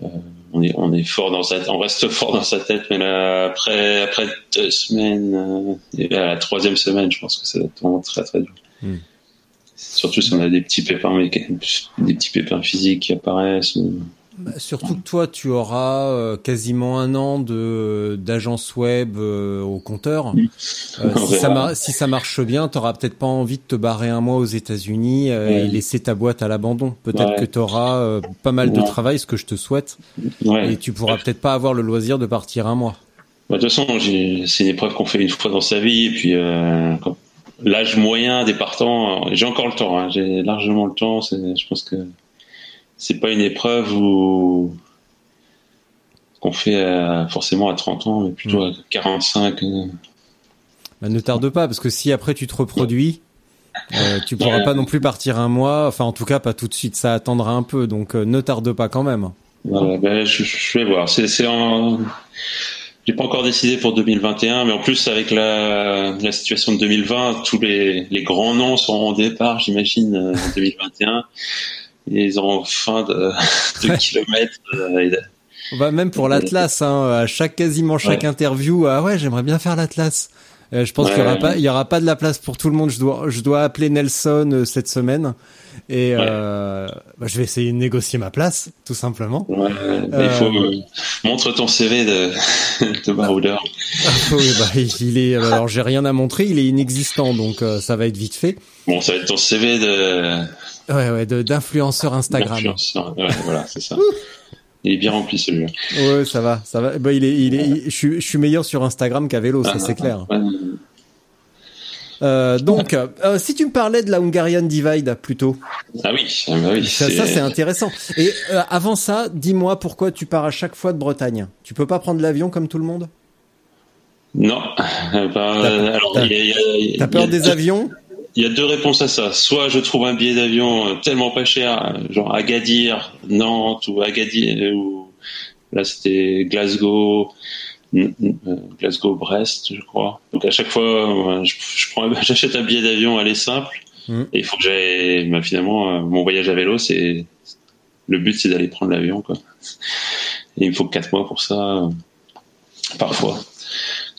euh, on est, on est fort dans sa, on reste fort dans sa tête, mais là, après, après deux semaines, euh, et à la troisième semaine, je pense que ça va être vraiment très très dur. Hmm. Surtout si on a des petits pépins, des petits pépins physiques qui apparaissent. ou- Bah, surtout que toi, tu auras euh, quasiment un an de d'agence web euh, au compteur. Euh, si, ça si marche bien, t'auras peut-être pas envie de te barrer un mois aux États-Unis euh, Ouais. et laisser ta boîte à l'abandon. Peut-être Ouais. que tu auras pas mal de travail, ce que je te souhaite, et tu pourras peut-être pas avoir le loisir de partir un mois. Bah, de toute façon, c'est une épreuve qu'on fait une fois dans sa vie, et puis euh, l'âge moyen des partants, euh, j'ai encore le temps, hein, j'ai largement le temps. Je pense que c'est pas une épreuve où qu'on fait forcément à 30 ans, mais plutôt à 45. euh. Bah, ne tarde pas, parce que si après tu te reproduis, euh, tu pourras Ouais. pas non plus partir un mois. Enfin, en tout cas, pas tout de suite. Ça attendra un peu, donc euh, ne tarde pas quand même. Voilà, ben, je, je vais voir. C'est, en... J'ai pas encore décidé pour 2021, mais en plus avec la, la situation de 2020, tous les, les grands noms seront au départ, j'imagine, euh, en 2021. Et ils auront fin de, de kilomètres. euh, et de- Bah même pour l'Atlas, hein, à chaque quasiment chaque Ouais. interview, ah ouais, j'aimerais bien faire l'Atlas. Euh, je pense qu'il y aura pas, il y aura pas de la place pour tout le monde. Je dois, je dois appeler Nelson euh, cette semaine et euh, bah, je vais essayer de négocier ma place, tout simplement. Ouais, Il faut montre ton CV de, de baroudeur. oui, bah, il est, alors j'ai rien à montrer, il est inexistant, donc ça va être vite fait. Bon, ça va être ton CV de Ouais, ouais, d'influenceur Instagram. Ouais, voilà, c'est ça. Il est bien rempli celui-là. Ouais, ça va, ça va. Bah, il est, il est, il- je suis, je suis meilleur sur Instagram qu'à vélo, ça Ah, c'est clair. Euh, donc, euh, si tu me parlais de la Hungarian Divide plutôt, Ah oui, ah bah oui. ça, ça c'est intéressant. Et euh, avant ça, dis-moi pourquoi tu pars à chaque fois de Bretagne. Tu peux pas prendre l'avion comme tout le monde? Non. T'as- y a- peur des avions? Il y a deux réponses à ça. Soit je trouve un billet d'avion euh, tellement pas cher, euh, genre Agadir, Nantes ou Agadir, euh, ou là c'était Glasgow, Glasgow, Brest, je crois. Donc à chaque fois, je, je prends, j'achète un billet d'avion, elle est simple. Mhm. Et il faut que j'aille. bah, finalement, mon voyage à vélo, c'est le but, c'est d'aller prendre l'avion, quoi. Et il me faut quatre mois pour ça, parfois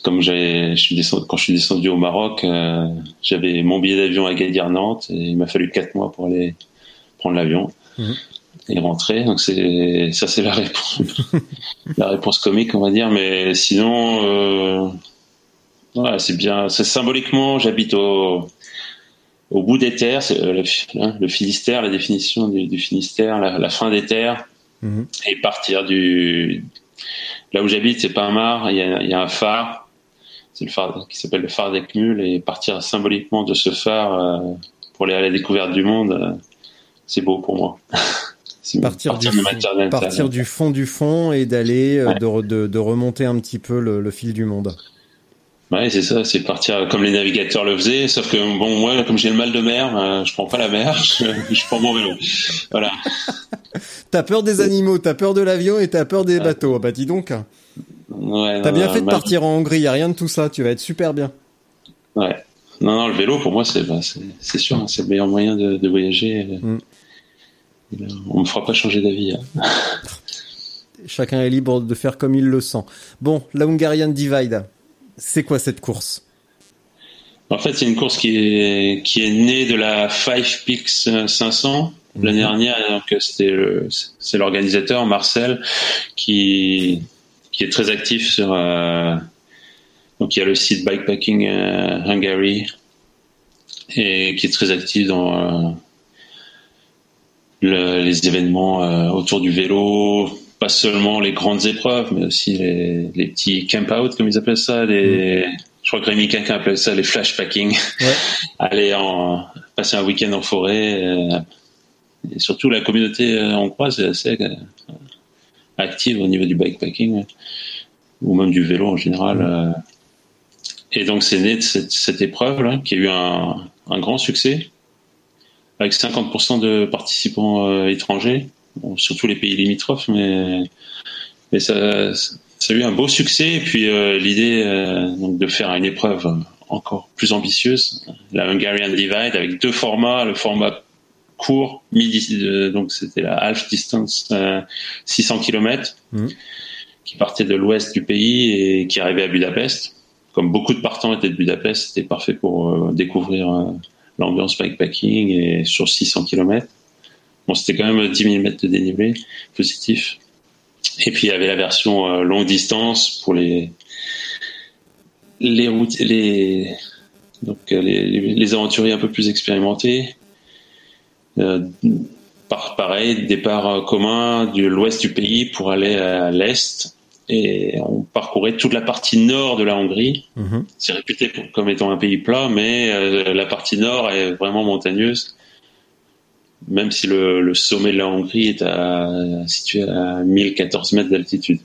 comme je suis descendu, quand je suis descendu au Maroc, euh, j'avais mon billet d'avion à Gadir Nantes et il m'a fallu quatre mois pour aller prendre l'avion Mhm. et rentrer. Donc c'est ça, c'est la réponse, la réponse comique, on va dire. Mais sinon, euh, voilà, c'est bien. C'est symboliquement, j'habite au au bout des terres, c'est euh, le, hein, le Finistère, la définition du, du Finistère, la, la fin des terres, Mhm. et partir du là où j'habite, c'est pas un mar, il y a, il y a un phare, c'est le phare qui s'appelle le phare d'Ecmul, et partir symboliquement de ce phare euh, pour aller à la découverte du monde, euh, c'est beau pour moi. c'est Partir, du, fond, partir du fond du fond et d'aller euh, Ouais. de, de, de remonter un petit peu le, le fil du monde. Ouais, c'est ça, c'est partir comme les navigateurs le faisaient, sauf que bon, moi, comme j'ai le mal de mer, euh, je prends pas la mer, je, je prends mon vélo. Voilà. T'as peur des animaux, t'as peur de l'avion et t'as peur des bateaux. Ah Bah dis donc, Ouais, t'as bien non, fait de partir en Hongrie, y a rien de tout ça, tu vas être super bien. Ouais. non, non, le vélo pour moi c'est bah, c'est sûr, hein, c'est le meilleur moyen de, de voyager. Mm. On me fera pas changer d'avis. Hein. Chacun est libre de faire comme il le sent. Bon, la Hungarian Divide, c'est quoi cette course? En fait, c'est une course qui est qui est née de la Five Peaks 500 l'année mhm. dernière. Donc c'était c'est l'organisateur Marcel qui qui est très actif sur euh, donc il y a le site Bikepacking euh, Hungary et qui est très actif dans euh, les événements autour du vélo, pas seulement les grandes épreuves, mais aussi les, les petits camp out comme ils appellent ça, les, mm. je crois que Rémi Quinquin appelle ça les flashpacking. Ouais. Aller en passer un week-end en forêt. Euh, et surtout la communauté hongroise est assez active au niveau du bikepacking ou même du vélo en général. Mm. Et donc c'est né de cette, cette épreuve là, qui a eu un, un grand succès avec 50% de participants étrangers surtout les pays limitrophes, mais, mais ça, ça a eu un beau succès. Et puis euh, l'idée euh, de faire une épreuve encore plus ambitieuse, la Hungarian Divide, avec deux formats, le format court, midi, euh, donc c'était la half distance, 600 km, mmh. qui partait de l'ouest du pays et qui arrivait à Budapest. Comme beaucoup de partants étaient de Budapest, c'était parfait pour découvrir l'ambiance bikepacking et sur 600 km. Bon, c'était quand même 10 000 mètres de dénivelé positif. Et puis il y avait la version euh, longue distance pour les les routes, les donc euh, les, les, aventuriers un peu plus expérimentés. Euh, par, pareil, départ commun de l'ouest du pays pour aller à l'est et on parcourait toute la partie nord de la Hongrie. Mm-hmm. C'est réputé comme étant un pays plat, mais la partie nord est vraiment montagneuse même si le, sommet de la Hongrie est à, situé à 1014 mètres d'altitude.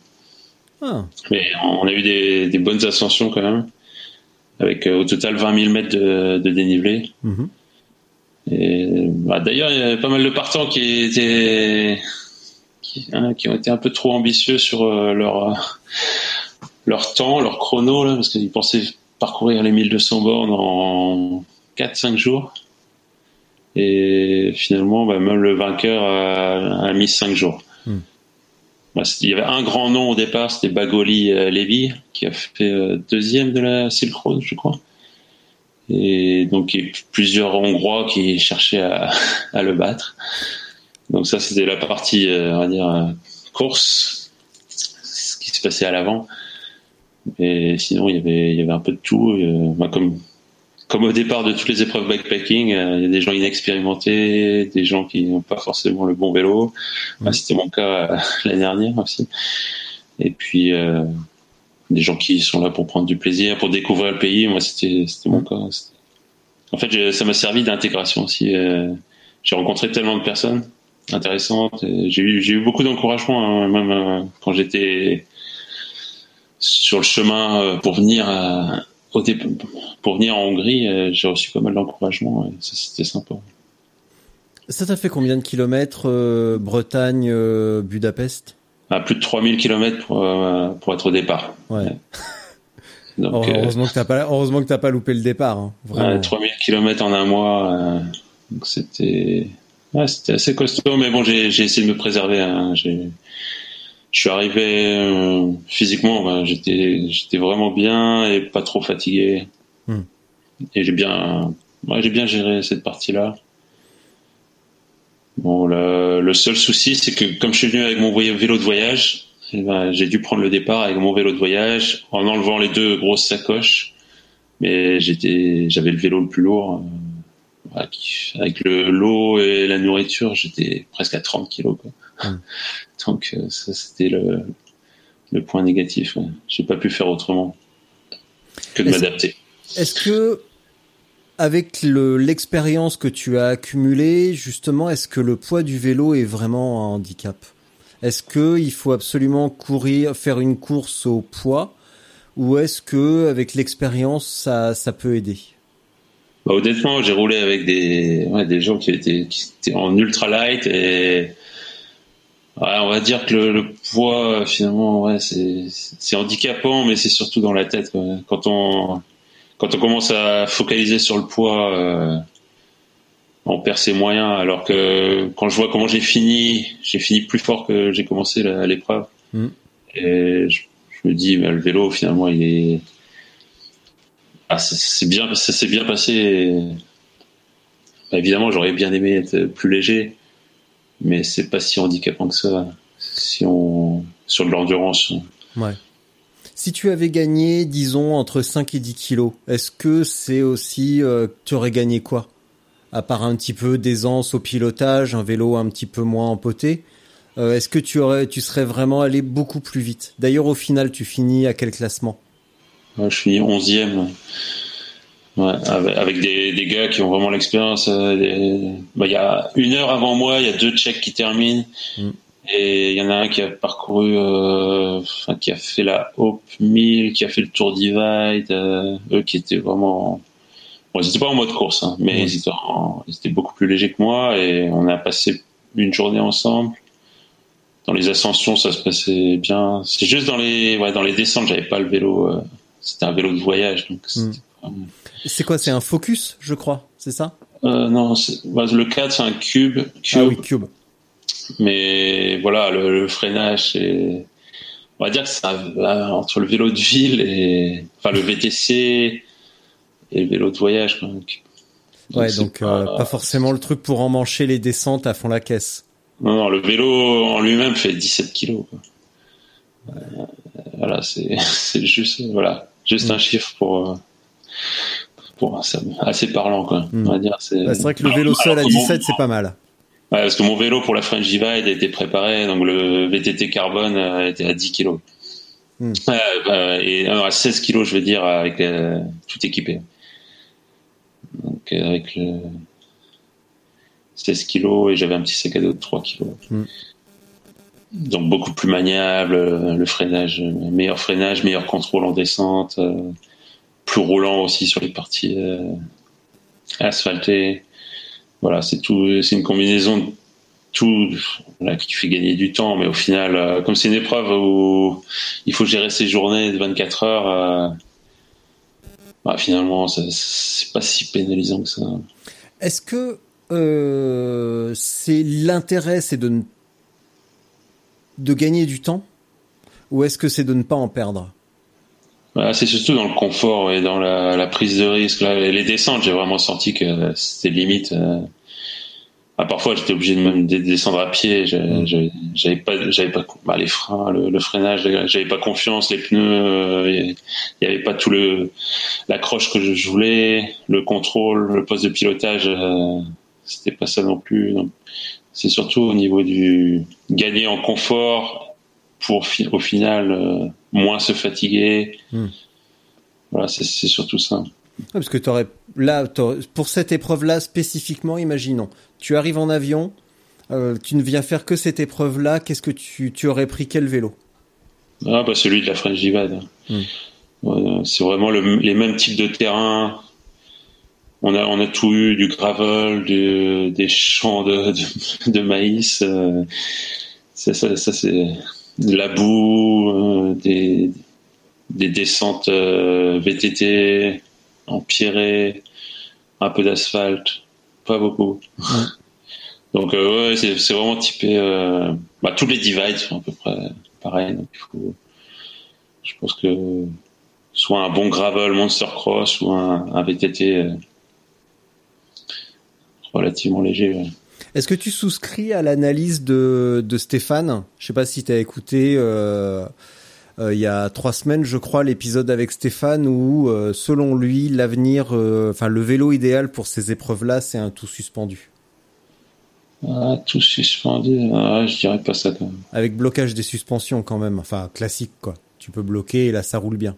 Ah. Mais on a eu des, bonnes ascensions quand même, avec euh, au total 20 000 mètres de, dénivelé. Mhm. Bah, d'ailleurs, il y a pas mal de partants qui étaient hein, qui, ont été un peu trop ambitieux sur euh, leur leur temps, leur chrono là, parce qu'ils pensaient parcourir les 1200 bornes en 4-5 jours. Et finalement, bah, même le vainqueur a, mis cinq jours. Hmm. Bah, il y avait un grand nom au départ, c'était Bagoli euh, Levy, qui a fait euh, deuxième de la Silk Road, je crois. Et donc, il y a plusieurs Hongrois qui cherchaient à, à le battre. Donc ça, c'était la partie, euh, on va dire, course, ce qui se passait à l'avant. Et sinon, il y avait, il y avait un peu de tout. Bah, comme comme au départ de toutes les épreuves backpacking, euh, il y a des gens inexpérimentés, des gens qui n'ont pas forcément le bon vélo. C'était mon cas euh, l'année dernière aussi. Et puis euh, des gens qui sont là pour prendre du plaisir, pour découvrir le pays. Moi, c'était mon cas. En fait, ça m'a servi d'intégration aussi. J'ai rencontré tellement de personnes intéressantes. J'ai eu, eu beaucoup d'encouragement, hein, même quand j'étais sur le chemin pour venir à pour venir en Hongrie, euh, j'ai reçu pas mal d'encouragement c'était sympa. Ça t'a fait combien de kilomètres euh, Bretagne, euh, Budapest? À Plus de 3000 kilomètres pour, pour être au départ. Ouais. heureusement, que t'as pas, heureusement que t'as pas loupé le départ. Hein, 3000 kilomètres en un mois, c'était c'était assez costaud, mais bon, j'ai essayé de me préserver. Hein. J'ai je suis arrivé euh, physiquement, ben, j'étais j'étais vraiment bien et pas trop fatigué. Hmm. Et j'ai bien ouais, j'ai bien géré cette partie-là. Bon, le, le seul souci, c'est que comme je suis venu avec mon vélo de voyage, eh ben, j'ai dû prendre le départ avec mon vélo de voyage en enlevant les deux grosses sacoches. Mais j'étais, j'avais le vélo le plus lourd. Euh, avec le l'eau et la nourriture, j'étais presque à 30 kilos. Quoi. Hmm. Donc euh, ça c'était le, le, point négatif. Ouais. J'ai pas pu faire autrement que de m'adapter. Est-ce que avec l'expérience que tu as accumulée, justement, est-ce que le poids du vélo est vraiment un handicap? Est-ce que il faut absolument courir, faire une course au poids, ou est-ce que avec l'expérience ça, peut aider? Bah, Honnêtement, j'ai roulé avec des, gens qui étaient, en ultra light et on va dire que le, poids, finalement, c'est handicapant, mais c'est surtout dans la tête. Quand on quand on commence à focaliser sur le poids, euh, on perd ses moyens. Alors que quand je vois comment j'ai fini, j'ai fini plus fort que j'ai commencé l'épreuve. Mm. Et je, me dis, mais le vélo, finalement, il est. Ah, c'est bien, ça s'est bien passé. Bah, évidemment, j'aurais bien aimé être plus léger, mais c'est pas si handicapant que ça. Si on sur de l'endurance. Ouais. Si tu avais gagné, disons, entre 5 et 10 kilos, est-ce que c'est aussi, euh, tu aurais gagné quoi? À part un petit peu d'aisance au pilotage, un vélo un petit peu moins empoté, euh, est-ce que tu aurais, tu serais vraiment allé beaucoup plus vite? D'ailleurs, au final, tu finis à quel classement? Je finis 11e. Ouais, avec, des, des, gars qui ont vraiment l'expérience. Euh, bah, il y a une heure avant moi, il y a deux Tchèques qui terminent. Mm. Et il y en a un qui a parcouru, euh, enfin, qui a fait la Hope 1000, qui a fait le Tour Divide, euh, eux qui étaient vraiment, bon, ils étaient pas en mode course, hein, mais ils, étaient ils, étaient beaucoup plus légers que moi et on a passé une journée ensemble. Dans les ascensions, ça se passait bien. C'est juste dans les, ouais, dans les descentes, j'avais pas le vélo. Euh, c'était un vélo de voyage, donc. Hmm. C'est quoi C'est un Focus, je crois, c'est ça? Euh, Non, bah, le 4, c'est un cube, cube. Ah oui, cube. Mais voilà, le, freinage, c'est, on va dire que ça entre le vélo de ville et, enfin, le VTC et le vélo de voyage. Donc, ouais, donc euh, pas, forcément le truc pour emmancher les descentes à fond la caisse. Non, non, le vélo en lui-même fait 17 kilos. Euh, voilà, c'est, c'est juste, voilà, juste un mm. chiffre pour, pour assez parlant, quoi. On va mm. dire, c'est... Bah, c'est vrai que le vélo seul à 17, c'est pas mal. Ouais, parce que mon vélo pour la French Divide a été préparé, donc le VTT carbone était à 10 kg. Hmm. Euh, et à 16 kg, je veux dire, avec euh, tout équipé. Donc euh, avec le 16 kg et j'avais un petit sac à dos de 3 kg. Hmm. Donc beaucoup plus maniable, le freinage, meilleur freinage, meilleur contrôle en descente, plus roulant aussi sur les parties asphaltées voilà, c'est tout, c'est une combinaison de tout là, qui fait gagner du temps, mais au final, euh, comme c'est une épreuve où il faut gérer ses journées de 24 heures, euh, bah, finalement, c'est pas si pénalisant que ça. Est-ce que euh, c'est l'intérêt, c'est de de gagner du temps, ou est-ce que c'est de ne pas en perdre? C'est surtout dans le confort et dans la, prise de risque. les descentes, j'ai vraiment senti que c'était limite. Euh. Ah, parfois, j'étais obligé de même descendre à pied. Mm. J'avais pas, j'avais pas bah, les freins, le, freinage. J'avais pas confiance. Les pneus, euh, il y avait pas tout le l'accroche que je voulais, le contrôle, le poste de pilotage. Euh, c'était pas ça non plus. C'est surtout au niveau du gagner en confort pour au final moins se fatiguer. Hmm. Voilà, c'est surtout ça. parce que aurais, là, pour cette épreuve-là spécifiquement, imaginons, tu arrives en avion, euh, tu ne viens faire que cette épreuve-là, qu'est-ce que tu, tu, aurais pris quel vélo? Ah bah celui de la French Divide. Hmm. c'est vraiment les mêmes types de terrain. On a, on a tout eu, du gravel, des champs de, de, maïs. Euh, ça, ça, ça c'est de la boue, euh, des, des descentes euh, VTT, empierrées, un peu d'asphalte, pas beaucoup. Donc euh, ouais, c'est vraiment typé. bah, tous les divides sont à peu près pareils. Donc il faut, je pense que soit un bon gravel monster cross ou un, un VTT relativement léger. Est-ce que tu souscris à l'analyse de, de Stéphane? Je sais pas si tu as écouté euh, euh, il y a trois semaines, je crois, l'épisode avec Stéphane où, euh, selon lui, l'avenir, enfin le vélo idéal pour ces épreuves-là, c'est un tout suspendu. Ah, tout suspendu, ah, je dirais pas ça quand même. Avec blocage des suspensions quand même, enfin classique quoi. Tu peux bloquer et là ça roule bien.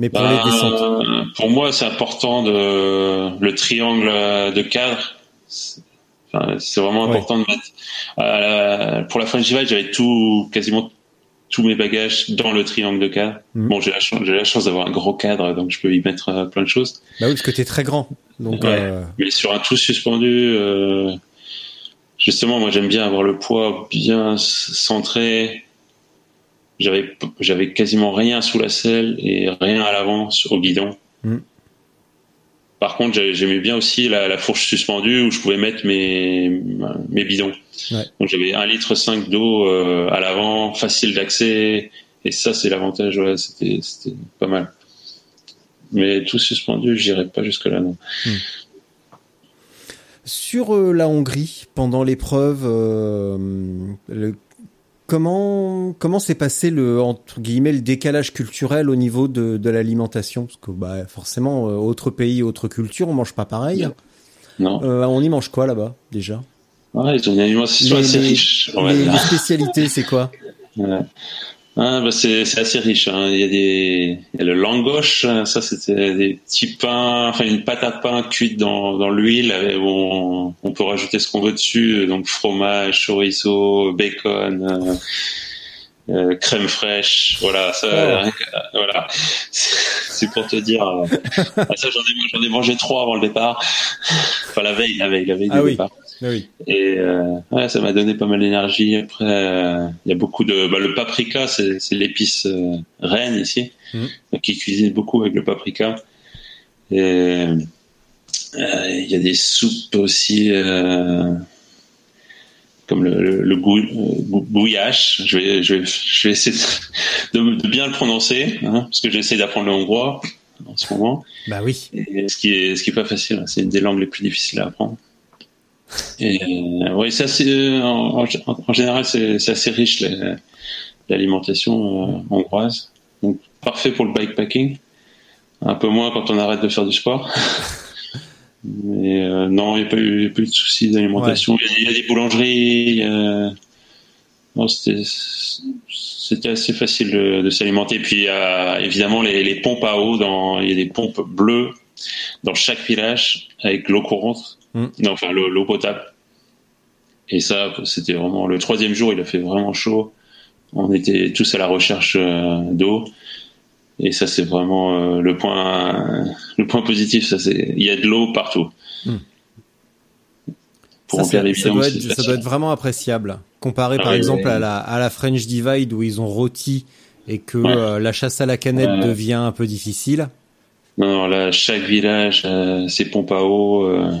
Mais pour les bah, descentes. Pour moi, c'est important de le triangle de cadre c'est vraiment important de mettre. Euh, pour la French Divide, j'avais tout, quasiment tous mes bagages dans le triangle de cadre. Mhm. Bon, j'ai la chance, j'ai la chance d'avoir un gros cadre, donc je peux y mettre euh, plein de choses. Bah oui, parce que t'es très grand. Donc, euh... Mais sur un tout suspendu, justement, moi j'aime bien avoir le poids bien centré. J'avais, j'avais quasiment rien sous la selle et rien à l'avant au guidon. Mhm. Par contre, j'aimais bien aussi la, fourche suspendue où je pouvais mettre mes, mes bidons. Donc j'avais un litre 5 d'eau euh, à l'avant, facile d'accès. Et ça, c'est l'avantage. Ouais, c'était, pas mal. Mais tout suspendu, j'irai pas jusque là, non. Hmm. Sur euh, la Hongrie, pendant l'épreuve, euh, comment comment s'est passé le entre guillemets le décalage culturel au niveau de, de l'alimentation? Parce que bah forcément, autre pays, autre culture, on mange pas pareil. Non. on y mange quoi là-bas déjà? Ouais, ils ont une alimentation assez riche. Les, spécialités, c'est quoi? ah, bah c'est assez riche. Hein. Il y a des, il y a le langoche. Ça, c'était des petits pains, enfin une pâte à pain cuite dans, dans l'huile. On, on peut rajouter ce qu'on veut dessus, donc fromage, chorizo, bacon. Euh, euh crème fraîche, voilà, ça, oh. voilà, c'est pour te dire. Euh, ah, ça, j'en ai, ai, mangé trois avant le départ. Enfin, la veille, la veille, la veille ah du oui. départ. Oui. Et euh, ouais, ça m'a donné pas mal d'énergie. Après, euh, il y a beaucoup de, bah, le paprika, c'est, l'épice euh, reine ici, mmh. qui cuisine beaucoup avec le paprika. Et il y a des soupes aussi, comme le, le. Je vais, je vais, je vais essayer de, de bien le prononcer, hein, parce que j'essaie d'apprendre le hongrois en ce moment. Bah oui. Et ce qui est, ce qui est pas facile. Hein. C'est une des langues les plus difficiles à apprendre. Et euh, oui, c'est assez, en, en, général, c'est assez riche l'alimentation euh, hongroise. Donc parfait pour le bikepacking. Un peu moins quand on arrête de faire du sport. Mais euh, non, il n'y a, pas eu de soucis d'alimentation. Il, y, a des boulangeries. Euh, c'était assez facile de, de s'alimenter. Puis il y a évidemment les, les, pompes à eau. Il y a des pompes bleues dans chaque village avec l'eau courante. Mm. Non, enfin l'eau potable. Et ça, c'était vraiment le troisième jour. Il a fait vraiment chaud. On était tous à la recherche euh, d'eau. Et ça, c'est vraiment euh, le point, le point positif. Ça, c'est, il y a de l'eau partout. Mm. Pour ça, ça, ça, doit être, ça, doit être, vraiment appréciable. Comparé, par ah exemple, à la, à la French Divide où ils ont rôti et que euh, la chasse à la canette devient un peu difficile. Non, là, chaque village, euh, ses pompes à eau. Euh,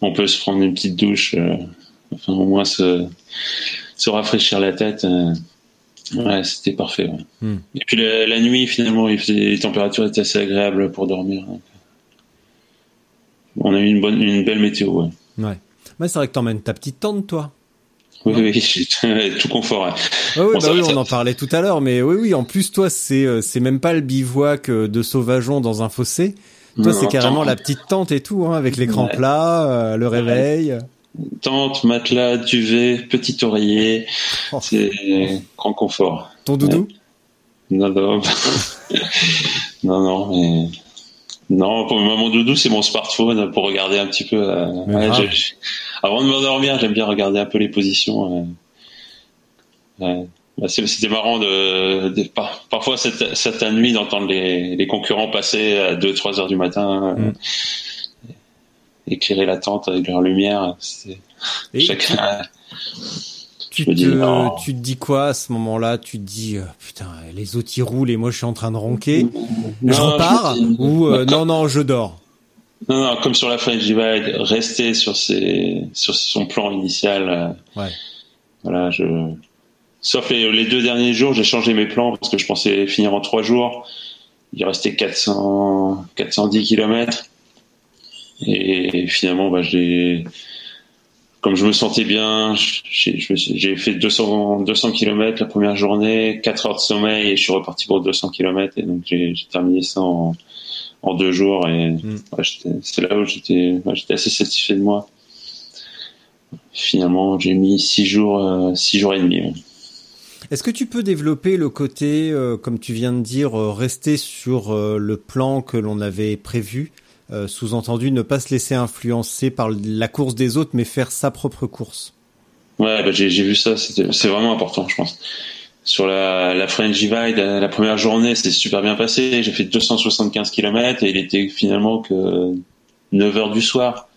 on peut se prendre une petite douche. Euh, enfin, au moins se, se rafraîchir la tête. Euh, ouais, c'était parfait. Ouais. Hmm. Et puis la, nuit, finalement, il faisait, les températures étaient assez agréables pour dormir. On a eu une bonne, une belle météo. Ouais. Ouais. Mais c'est vrai que t'emmènes ta petite tente, toi. Oui, oui, tout confort. Ouais. Ah oui, bah oui on en parlait tout à l'heure, mais oui, oui. En plus, toi, c'est euh, c'est même pas le bivouac euh, de Sauvageon dans un fossé. Toi, c'est carrément la petite tente et tout, hein, avec l'écran plat, euh, le réveil. Tente, matelas, duvet, petit oreiller, oh. c'est grand confort. Ton doudou Non, non, non, non, mais non, pour mon doudou, c'est mon smartphone pour regarder un petit peu. Euh, avant de m'endormir, j'aime bien regarder un peu les positions. Euh, c'était marrant de, parfois cette, cette nuit d'entendre les, les, concurrents passer à 2-3 heures du matin, mm. éclairer la tente avec leur lumière. Chacun. Tu, te, tu te dis quoi à ce moment-là? Tu te dis euh, putain les autres ils roulent et moi je suis en train de ronquer. je repars ou euh, non non je dors? Non non comme sur la French Divide, rester sur ses sur son plan initial. Euh, ouais. Voilà je. Sauf les, les deux derniers jours j'ai changé mes plans parce que je pensais finir en trois jours. Il restait 400 410 kilomètres et finalement bah j'ai comme je me sentais bien, j'ai fait 200, 200 km la première journée, 4 heures de sommeil et je suis reparti pour 200 km et donc j'ai terminé ça en, en, deux jours et mm. c'est là où j'étais assez satisfait de moi. Finalement, j'ai mis 6 jours, 6 euh, jours et demi. Est-ce que tu peux développer le côté, euh, comme tu viens de dire, euh, rester sur le plan que l'on avait prévu euh, sous-entendu ne pas se laisser influencer par la course des autres, mais faire sa propre course? Ouais, bah, j'ai vu ça, c'est vraiment important, je pense. Sur la, French Divide, la première journée, c'était super bien passé. J'ai fait 275 km et il était finalement que 9 heures du soir.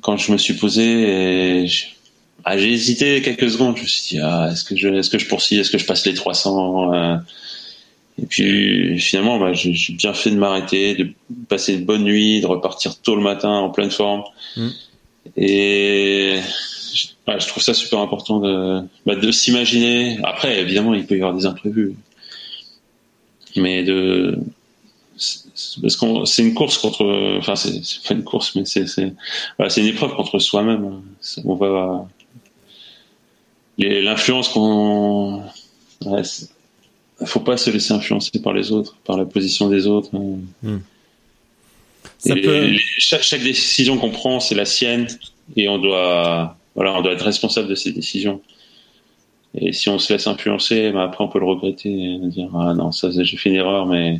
Quand je me suis posé, ah, j'ai hésité quelques secondes. Je me suis dit, ah, est-ce que je, est-ce que je poursuis, est-ce que je passe les 300 Et puis finalement, bah, j'ai bien fait de m'arrêter, de passer une bonne nuit, de repartir tôt le matin en pleine forme. Mm. Et je trouve ça super important de, bah, de s'imaginer. Après, évidemment, il peut y avoir des imprévus, mais de parce qu'on c'est une course contre, enfin c'est pas une course, mais c'est c'est voilà, c'est une épreuve contre soi-même. On va l'influence qu'on ouais, faut pas se laisser influencer par les autres, par la position des autres. Hein. Hmm. chaque, chaque, décision qu'on prend, c'est la sienne, et on doit, voilà, on doit être responsable de ses décisions. Et si on se laisse influencer, bah après on peut le regretter et dire ah non ça j'ai fait une erreur, mais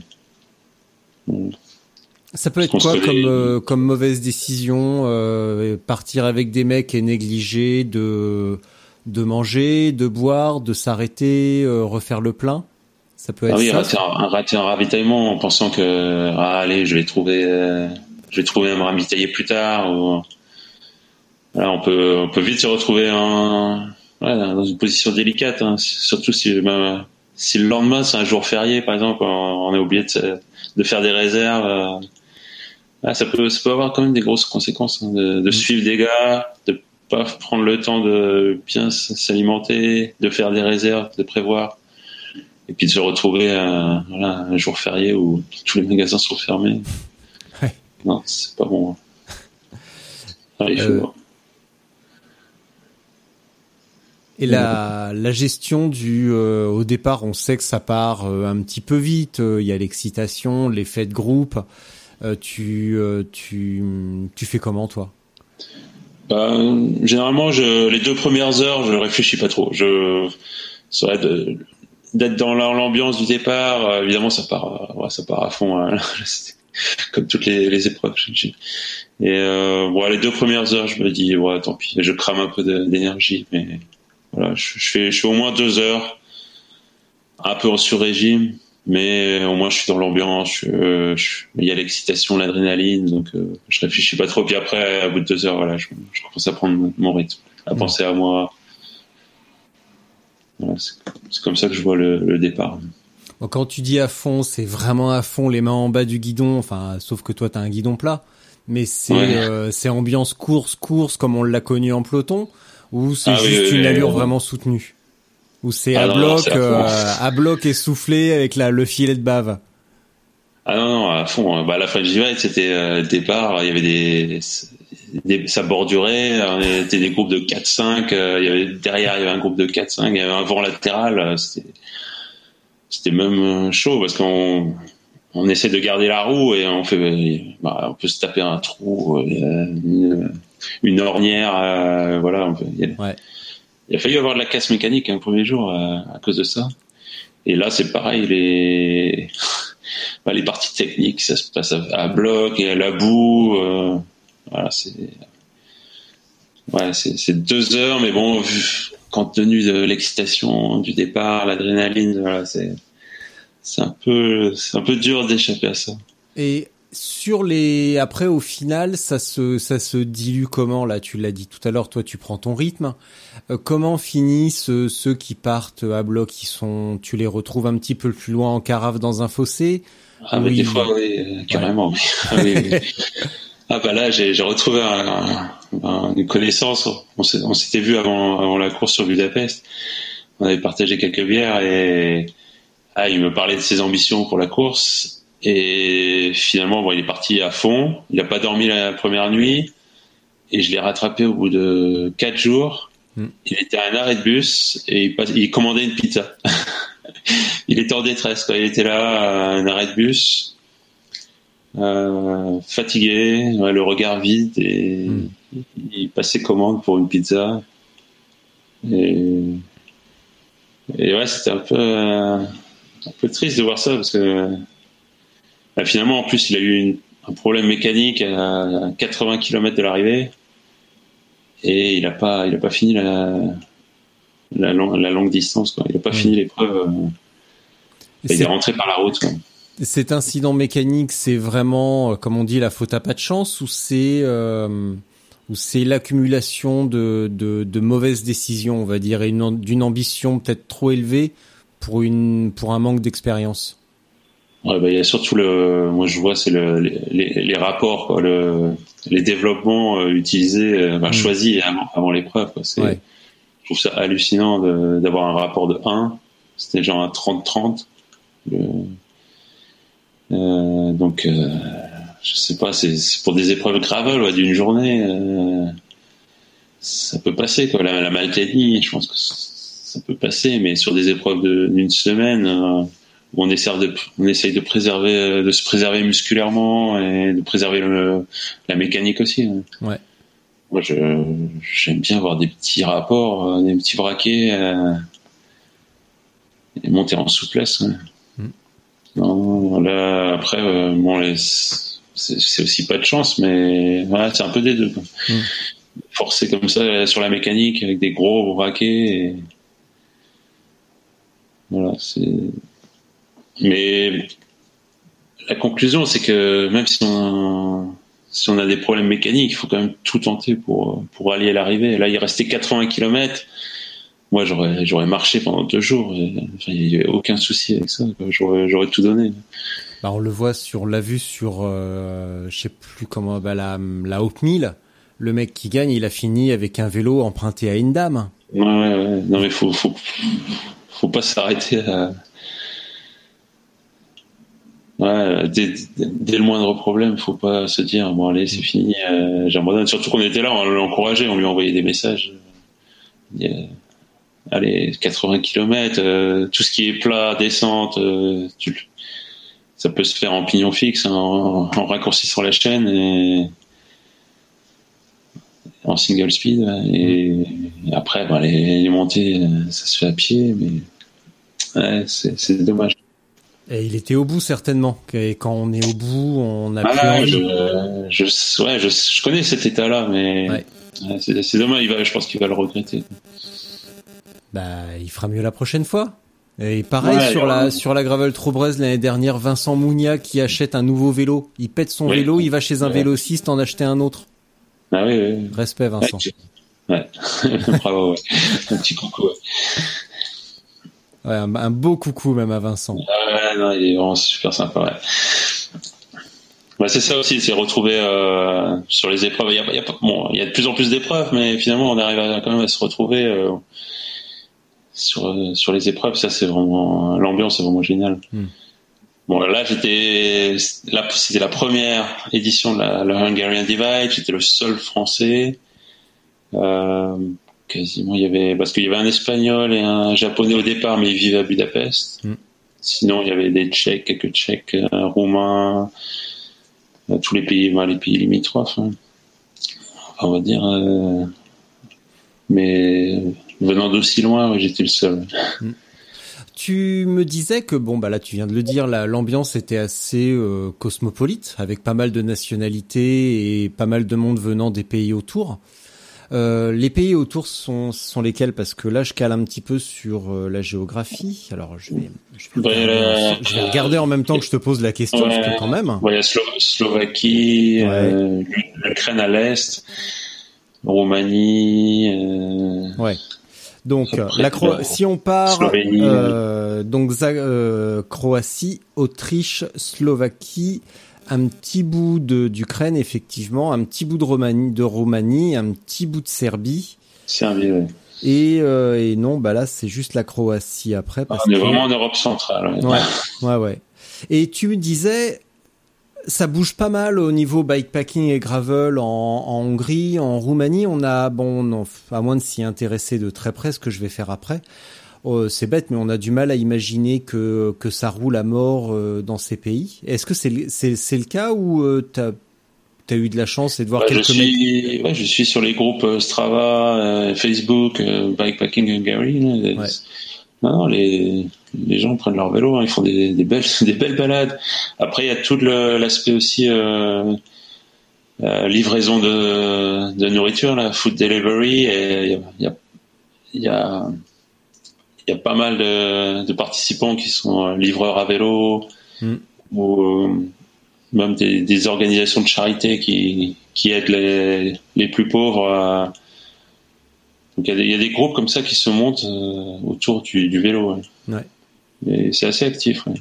ça peut être quoi comme euh, comme mauvaise décision euh, partir avec des mecs et négliger de de manger, de boire, de s'arrêter, euh, refaire le plein ça peut être ah oui, ça. Rater un, ravitaillement en pensant que ah, allez, je vais trouver, euh, je vais trouver me ravitailler plus tard. Ou... Voilà, on peut, on peut vite se retrouver dans une position délicate, hein. surtout si, ben, si le lendemain c'est un jour férié, par exemple, on, est oublié de, de, faire des réserves. Euh, ça peut, ça peut avoir quand même des grosses conséquences hein, de, de mm. suivre des gars, de pas prendre le temps de bien s'alimenter, de faire des réserves, de prévoir et puis de se retrouver un, voilà, un jour férié où tous les magasins sont fermés. Ouais. Non, c'est pas bon. Euh... Et la, la gestion du, euh, au départ, on sait que ça part euh, un petit peu vite. Il y a l'excitation, l'effet de groupe. tu, tu, tu fais comment toi? Bah, Généralement, je, les deux premières heures, je réfléchis pas trop. Je, ça de, d'être dans l'ambiance du départ. Euh, évidemment, ça part, euh, ouais, ça part à fond, hein. comme toutes les, les épreuves. Et euh, bon, les deux premières heures, je me dis, ouais, tant pis, je crame un peu d'énergie, mais voilà, je, je, fais, je fais au moins deux heures, un peu en sur-régime, mais au moins je suis dans l'ambiance, il y a l'excitation, l'adrénaline, donc je réfléchis pas trop. Puis après, à bout de deux heures, voilà, je, je commence à prendre mon rythme, à mmh. penser à moi, c'est comme ça que je vois le, départ. quand tu dis à fond, c'est vraiment à fond, les mains en bas du guidon, enfin, sauf que toi, tu as un guidon plat. Mais c'est euh, c'est ambiance course, course, comme on l'a connu en peloton, ou c'est ah juste une allure vraiment soutenue? Ou c'est ah à, bloc, euh, à, bloc essoufflé avec la, le filet de bave ah non, non, à fond. Bah, à la fin du c'était euh, le départ. Il y avait des, des ça bordurait. On était des groupes de 4-5. Euh, il y avait derrière, il y avait un groupe de 4-5. Il y avait un vent latéral. C'était, même chaud parce qu'on on essaie de garder la roue et on fait, bah, on peut se taper un trou, une, une ornière, voilà. a, ouais. Il, a, failli avoir de la casse mécanique un premier jour à cause de ça. Et là, c'est pareil. Les bah, les parties techniques, ça se passe à, bloc et à la boue. Euh, voilà, c'est ouais, c'est deux heures, mais bon, vu, compte tenu de l'excitation du départ, l'adrénaline, voilà, c'est un peu un peu dur d'échapper à ça. Sur les après au final ça se ça se dilue comment là? Tu l'as dit tout à l'heure toi tu prends ton rythme. Euh, comment finissent ceux qui partent à bloc qui sont tu les retrouves un petit peu plus loin en carafe dans un fossé? Ah mais des fois oui euh, carrément ah, oui. ah, bah là j'ai retrouvé une connaissance. On s'était vu avant avant la course sur Budapest. On avait partagé quelques bières et ah, il me parlait de ses ambitions pour la course et finalement, bon, il est parti à fond. Il n'a pas dormi la première nuit. Et je l'ai rattrapé au bout de quatre jours. Hmm. Il était à un arrêt de bus et il, il commandait une pizza. il était en détresse. Quoi. Il était là à un arrêt de bus, euh, fatigué, le regard vide et hmm. il passait commande pour une pizza. Et, et ouais, c'était un peu, euh, un peu triste de voir ça parce que bah, finalement, en plus, il a eu un problème mécanique à 80 km de l'arrivée et il n'a pas, il a pas fini la, la, longue distance. Quoi. Il n'a pas fini l'épreuve. Euh, il est rentré par la route. Cet incident mécanique, c'est vraiment, euh, comme on dit, la faute à pas de chance ou c'est euh, ou c'est l'accumulation de, de, de, mauvaises décisions, on va dire, et d'une ambition peut-être trop élevée pour une pour un manque d'expérience? Ouais, bah, il y a surtout le, moi je vois, c'est le, les, les, rapports, quoi, le, les développements euh, utilisés, euh, bah, choisis avant, avant l'épreuve. C'est, Je trouve ça hallucinant d'avoir un rapport de 1. C'était genre un 30-30. Euh, donc, euh, je sais pas, c'est, pour des épreuves gravel ouais, d'une journée, euh, ça peut passer. Quoi. La, la je pense que ça peut passer, mais sur des épreuves d'une semaine on essaie de, on essaye de préserver, de se préserver musculairement et de préserver le, la mécanique aussi. Hein. Ouais. Moi, je, j'aime bien avoir des petits rapports, euh, des petits braquets, euh, et monter en souplesse. Mm. Non, là, après, euh, bon, c'est, aussi pas de chance, mais voilà, c'est un peu des deux. Mm. Forcer comme ça sur la mécanique avec des gros braquets. Et... Voilà, c'est mais la conclusion, c'est que même si on, si on a des problèmes mécaniques, il faut quand même tout tenter pour, pour aller à l'arrivée. Là, il restait 80 km. Moi, j'aurais, j'aurais marché pendant deux jours. il n'y avait aucun souci avec ça. J'aurais, j'aurais tout donné. Bah, on le voit sur, l'a vue sur, euh, je sais plus comment, bah, la, la Haute Mille. Le mec qui gagne, il a fini avec un vélo emprunté à une dame. Ouais, ouais, ouais. Non, mais faut, faut, faut pas s'arrêter à, Ouais, dès, dès, le moindre problème, faut pas se dire bon allez c'est fini, euh, j'abandonne. Surtout qu'on était là, on l'encourageait, on lui envoyait des messages. allez 80 km, euh, tout ce qui est plat, descente, euh, ça peut se faire en pignon fixe, en, en, raccourcissant la chaîne et en single speed. Et, après, bah, les, les, montées, ça se fait à pied, mais c'est dommage. Et il était au bout certainement. Et quand on est au bout, on a ah, plus Je, je, ouais, je, je, connais cet état-là, mais ouais. c'est dommage. Il va, je pense qu'il va le regretter. Bah, il fera mieux la prochaine fois. Et pareil sur la sur la gravel Trobrez l'année dernière, Vincent Mounia qui achète un nouveau vélo. Il pète son vélo, il va chez un vélociste en acheter un autre. Ah oui, oui. Respect Vincent. Ouais, bravo. un petit coucou. Ouais, un, beau coucou même à Vincent. Ouais, non, il est vraiment super sympa. Ouais. Ouais, c'est ça aussi, c'est retrouver euh, sur les épreuves. Il y, a, il, y a, bon, il y a de plus en plus d'épreuves, mais finalement, on arrive à, quand même à se retrouver euh, sur sur les épreuves. Ça, c'est vraiment l'ambiance, est vraiment géniale. Hmm. Bon, là, j'étais c'était la première édition de la, la Hungarian Divide. J'étais le seul Français. Euh, quasiment. Il y avait parce qu'il y avait un espagnol et un japonais au départ, mais ils vivaient à Budapest. Mm. Sinon, il y avait des Tchèques, quelques Tchèques, un Roumains, euh, tous les pays, les pays limitrophes. Hein. on va dire. Euh, mais venant d'aussi loin, j'étais le seul. Mm. Tu me disais que bon bah là tu viens de le dire, l'ambiance était assez euh, cosmopolite avec pas mal de nationalités et pas mal de monde venant des pays autour. Euh, les pays autour sont, sont lesquels? Parce que là, je cale un petit peu sur euh, la géographie. Alors, je vais, je vais, regarder en même temps que je te pose la question, quand même. il y a Slovaquie, euh, l'Ukraine à l'est, Roumanie. ouais. Donc, la si on part, donc Croatie, Autriche, Slovaquie, un petit bout d'Ukraine, effectivement, un petit bout de Roumanie, de Roumanie, un petit bout de Serbie. Serbie, oui. Et, euh, et non, bah là, c'est juste la Croatie après. Parce on est vraiment en Europe centrale. Ouais, ouais, ouais. Et tu me disais, ça bouge pas mal au niveau bikepacking et gravel en, en Hongrie, en Roumanie. On a, bon, non, à moins de s'y intéresser de très près, ce que je vais faire après, Oh, c'est bête, mais on a du mal à imaginer que, que ça roule à mort euh, dans ces pays. Est-ce que c'est c'est c'est le cas ou euh, tu as eu de la chance et de voir quelques je suis, ouais, je suis sur les groupes euh, Strava, Facebook, Bikepacking Hungary. Ouais. Non, les, les gens prennent leur vélo, hein, ils font des, des, belles, des belles balades. Après, il y a tout l'aspect aussi euh, livraison de, de nourriture, la food delivery. Et il y a, y a il y a pas mal de, de, participants qui sont euh, livreurs à vélo mm. ou euh, même des, des, organisations de charité qui, qui aident les, les plus pauvres. Donc il y, y, a des groupes comme ça qui se montent euh, autour du, du vélo. Ouais. Et c'est assez actif. Ouais.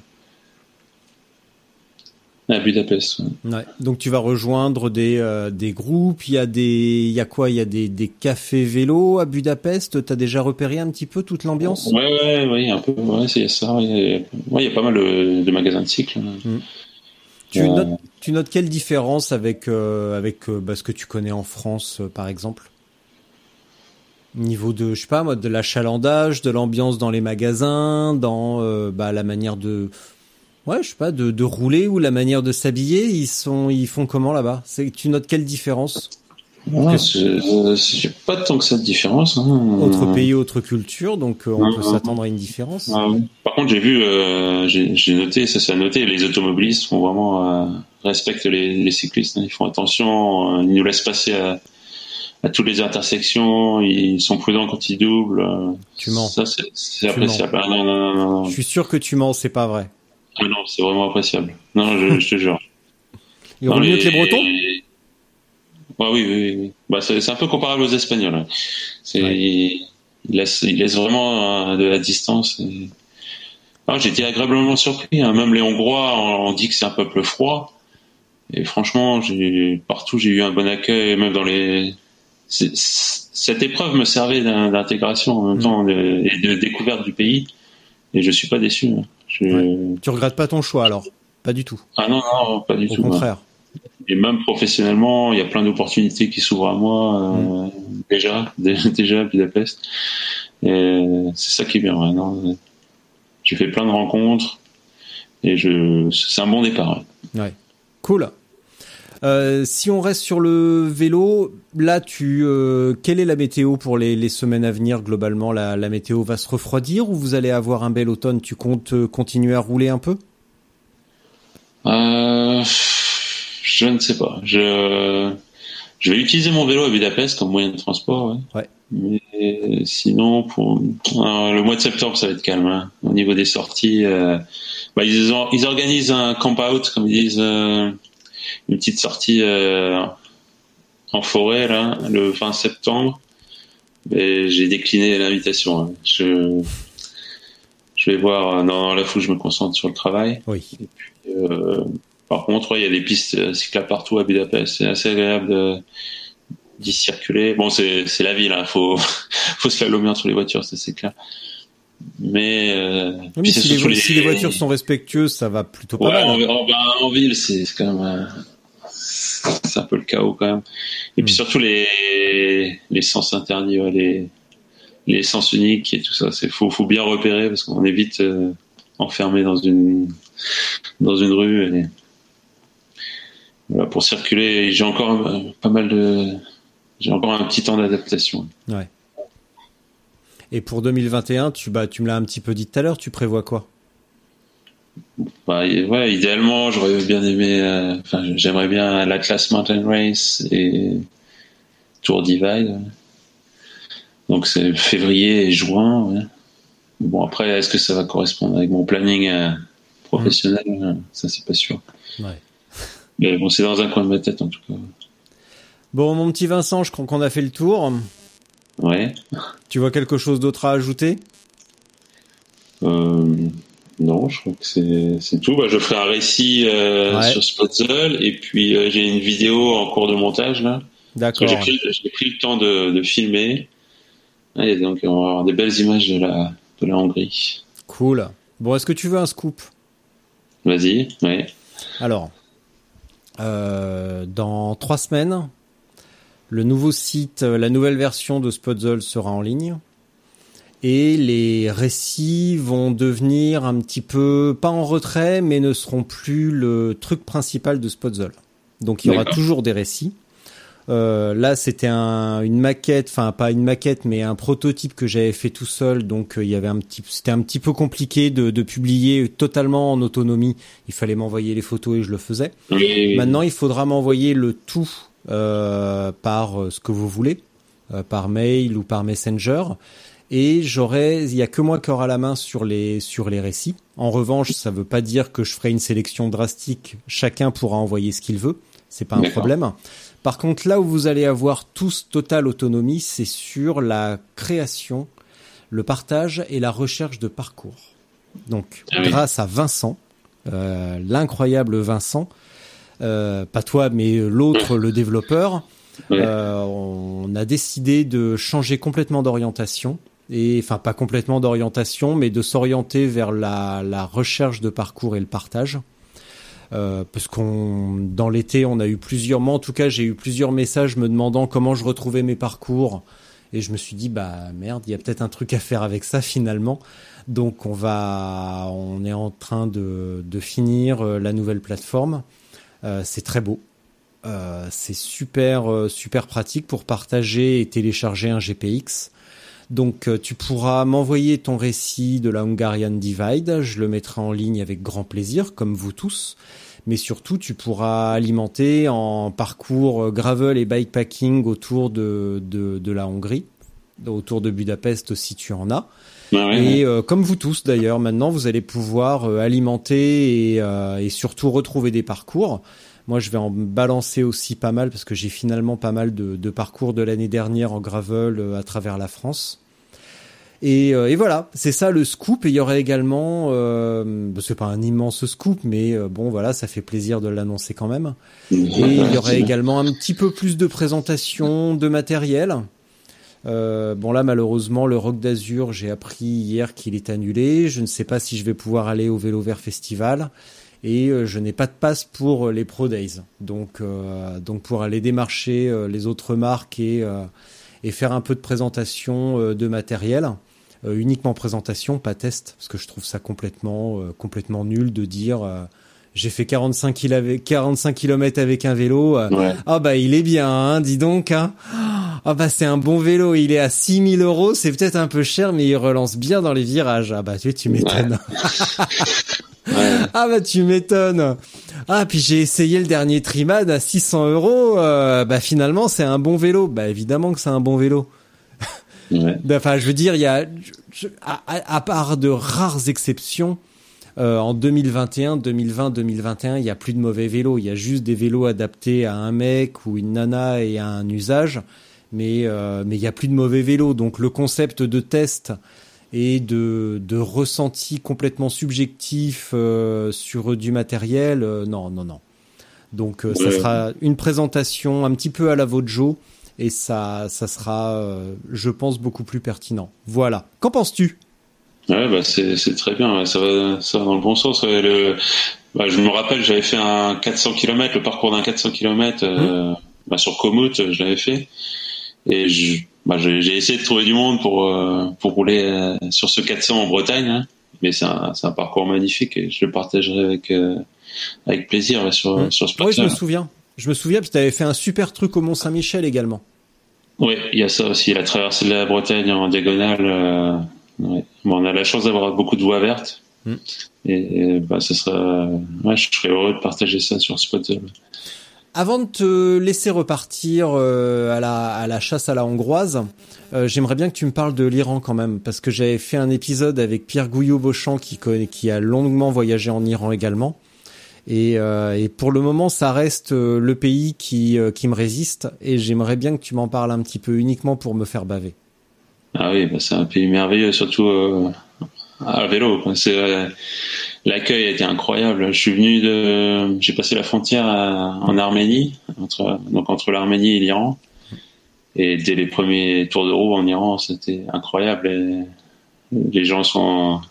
À Budapest. Ouais. Ouais. Donc tu vas rejoindre des euh, des groupes. Il y a des il y a quoi? Il y a des des cafés vélo à Budapest? T'as déjà repéré un petit peu toute l'ambiance? Ouais, ouais, ouais, un peu. Ouais, c'est ça. Il y, a, ouais, il y a pas mal de, de magasins de cycles. Mm. Tu notes tu notes quelle différence avec euh, avec euh, bah, ce que tu connais en France par exemple? Niveau de je sais pas moi de l'achalandage, de l'ambiance dans les magasins, dans euh, bah, la manière de ouais je sais pas de, de rouler ou la manière de s'habiller. Ils sont ils font comment là-bas? C'est tu notes quelle différence? Ouais, c'est- euh, j'ai pas tant que ça de différence. Hein. Autre pays, autre culture, donc euh, on Ouais, peut s'attendre à une différence. Ouais. Par contre, j'ai vu, euh, j'ai noté, ça c'est à noter, les automobilistes font vraiment euh, respectent les, les cyclistes. hein. Ils font attention, euh, ils nous laissent passer à, à toutes les intersections. Ils sont prudents quand ils doublent. Tu mens. Ça c'est c'est appréciable. Ah, non, non, non. Je suis sûr que tu mens, c'est pas vrai. Ah non, c'est vraiment appréciable. Non, je, je te jure. Ils roulent mieux que les Bretons Ouais, oui, oui. Bah, c'est un peu comparable aux Espagnols. hein. C'est, Ouais. ils, laissent, ils laissent vraiment euh, de la distance. et- Ah, j'ai été agréablement surpris. hein. Même les Hongrois, on, dit que c'est un peuple froid. Et franchement, partout, j'ai eu un bon accueil, même dans les. cette épreuve me servait d'in- d'intégration en même Mm. temps de- et de découverte du pays. Et je suis pas déçu. hein. Je- Tu regrettes pas ton choix alors? Pas du tout? Ah non, non, pas du Au tout. hein. contraire. Et même professionnellement, il y a plein d'opportunités qui s'ouvrent à moi euh, déjà, dé- déjà à Budapest. C'est ça qui est bien. ouais, non. J'ai fait plein de rencontres et je, c'est un bon départ. ouais. Ouais. Cool. Euh, si on reste sur le vélo, là, tu, euh, quelle est la météo pour les, les semaines à venir globalement? La, la météo va se refroidir ou vous allez avoir un bel automne? Tu comptes euh, continuer à rouler un peu? Euh, je ne sais pas. Je, je vais utiliser mon vélo à Budapest comme moyen de transport. Ouais. Ouais. Mais sinon, pour euh, le mois de septembre, ça va être calme. hein. Au niveau des sorties, bah, ils, ont- ils organisent un camp out, comme ils disent, euh, une petite sortie euh, en forêt là, le 20 septembre. J'ai décliné l'invitation. hein. Je, je vais voir. euh, Dans la foule, je me concentre sur le travail. Oui. Euh, par contre, ouais, il y a des pistes euh, cyclables partout à Budapest. C'est assez agréable de- d'y circuler. Bon, c'est la ville, hein. faut faut se slalomer entre les voitures, c'est clair. Mais, euh, Oui, puis mais c'est si, les, si voitures sont respectueuses, ça va plutôt pas Ouais, mal. en, en- ben, en ville, c'est quand même euh, c'est un peu le chaos quand même. Et puis Mm. surtout les les sens interdits, ouais, les les sens uniques et tout ça, c'est faut faut bien repérer parce qu'on est vite euh, enfermé dans une dans une rue et voilà pour circuler. J'ai encore euh, pas mal de j'ai encore un petit temps d'adaptation. Et pour 2021, tu, bah, tu me l'as un petit peu dit tout à l'heure, tu prévois quoi? Bah, ouais, idéalement, j'aurais bien aimé, euh, enfin, j'aimerais bien l'Atlas Mountain Race et Tour Divide. Donc c'est février et juin. ouais. Bon après, est-ce que ça va correspondre avec mon planning euh, professionnel? Euh, Ça c'est pas sûr. Ouais. Mais bon, c'est dans un coin de ma tête en tout cas. Bon, mon petit Vincent, je crois qu'on a fait le tour. Ouais. Tu vois quelque chose d'autre à ajouter? Euh, non, je crois que c'est tout. Bah, je ferai un récit euh, Ouais. sur Spotzel et puis euh, j'ai une vidéo en cours de montage là. D'accord. J'ai pris, le temps de, de filmer. Ah, Et donc, on va avoir des belles images de la, de la Hongrie. Cool. Bon, est-ce que tu veux un scoop? Vas-y, ouais. Alors, dans trois semaines, le nouveau site, euh, la nouvelle version de Spotzel sera en ligne. Et les récits vont devenir un petit peu, pas en retrait, mais ne seront plus le truc principal de Spotzel. Donc il y aura toujours des récits. Euh, là, c'était un, une maquette, enfin pas une maquette, mais un prototype que j'avais fait tout seul. Donc euh, il y avait un petit, c'était un petit peu compliqué de, de publier totalement en autonomie. Il fallait m'envoyer les photos et je le faisais. Oui, oui. Maintenant, il faudra m'envoyer le tout par euh, ce que vous voulez, euh, par mail ou par Messenger. Et j'aurai, il y a que moi qui aura la main sur les sur les récits. En revanche, ça veut pas dire que je ferai une sélection drastique. Chacun pourra envoyer ce qu'il veut. C'est pas un problème. Par contre, là où vous allez avoir tous totale autonomie, c'est sur la création, le partage et la recherche de parcours. Donc, Ah oui. grâce à Vincent, l'incroyable Vincent, pas toi mais l'autre, le développeur. on a décidé de changer complètement d'orientation et enfin pas complètement d'orientation, mais de s'orienter vers la, la, recherche de parcours et le partage. Euh, parce qu'on dans l'été on a eu plusieurs, moi en tout cas j'ai eu plusieurs messages me demandant comment je retrouvais mes parcours et je me suis dit bah merde il y a peut-être un truc à faire avec ça finalement donc on va on est en train de, de finir euh, la nouvelle plateforme euh, c'est très beau euh, c'est super euh, super pratique pour partager et télécharger un GPX donc euh, tu pourras m'envoyer ton récit de la Hungarian Divide, je le mettrai en ligne avec grand plaisir, comme vous tous. Mais surtout, tu pourras alimenter en parcours euh, gravel et bikepacking autour de, de, la Hongrie, autour de Budapest si tu en as. Et euh, comme vous tous d'ailleurs, maintenant vous allez pouvoir alimenter et, et, surtout retrouver des parcours. Moi, je vais en balancer aussi pas mal parce que j'ai finalement pas mal de, de parcours de l'année dernière en gravel à travers la France. Et, euh, et voilà, c'est ça le scoop. Et il y aurait également, euh, c'est pas un immense scoop, mais euh, bon voilà, ça fait plaisir de l'annoncer quand même. Et il y aurait également un petit peu plus de présentation de matériel. Euh, bon là malheureusement le Rock d'Azur j'ai appris hier qu'il est annulé. Je ne sais pas si je vais pouvoir aller au Vélo Vert Festival et euh, je n'ai pas de passe pour les Pro Days. Donc donc pour aller démarcher les autres marques et et faire un peu de présentation de matériel. Euh, uniquement présentation, pas test, parce que je trouve ça complètement, euh, complètement nul de dire euh, j'ai fait 45, km 45 km avec un vélo. Ah bah il est bien, hein, dis donc. Hein. Ah bah c'est un bon vélo, il est à 6000 euros, c'est peut-être un peu cher, mais il relance bien dans les virages. Ah bah tu, tu m'étonnes. Ah bah tu m'étonnes. Ah puis j'ai essayé le dernier Trimad à 600 euros. bah finalement c'est un bon vélo. Bah évidemment que c'est un bon vélo. Enfin, je veux dire, il y a, à, part de rares exceptions, euh, en 2021, 2020, 2021, il y a plus de mauvais vélos. Il y a juste des vélos adaptés à un mec ou une nana et à un usage, mais euh, mais il y a plus de mauvais vélos. Donc le concept de test et de, de ressenti complètement subjectif euh, sur du matériel, non, non, non. Donc ça sera une présentation un petit peu à la Vojo et ça, ça sera, je pense, beaucoup plus pertinent. Voilà. Qu'en penses-tu? Ouais, bah c'est, très bien. Ça va, ça va dans le bon sens. Le, bah, je me rappelle, j'avais fait un 400 km, le parcours d'un 400 km euh, mmh. bah, sur Komoot, je l'avais fait. Et bah, j'ai essayé de trouver du monde pour, euh, pour rouler sur ce 400 en Bretagne. Hein. Mais c'est un, un, parcours magnifique et je le partagerai avec, avec plaisir sur, mmh. sur ce parcours. Oui, je me souviens. Je me souviens, que tu avais fait un super truc au Mont-Saint-Michel également. Oui, il y a ça aussi, la traversée de la Bretagne en diagonale. Bon, on a la chance d'avoir beaucoup de voies vertes. Hmm. Et, bah, ça sera, ouais, je serais heureux de partager ça sur Spot. Avant de te laisser repartir euh, à, la, à la chasse à la hongroise, euh, j'aimerais bien que tu me parles de l'Iran quand même, parce que j'avais fait un épisode avec Pierre Gouillot-Beauchamp qui, qui a longuement voyagé en Iran également. Et, euh, et, pour le moment, ça reste le pays qui, qui me résiste. Et j'aimerais bien que tu m'en parles un petit peu uniquement pour me faire baver. Ah oui, bah c'est un pays merveilleux, surtout euh, à vélo. C'est l'accueil a été incroyable. Je suis venu de, j'ai passé la frontière en Arménie, entre, donc entre l'Arménie et l'Iran. Et dès les premiers tours de roue en Iran, c'était incroyable. Et les gens sont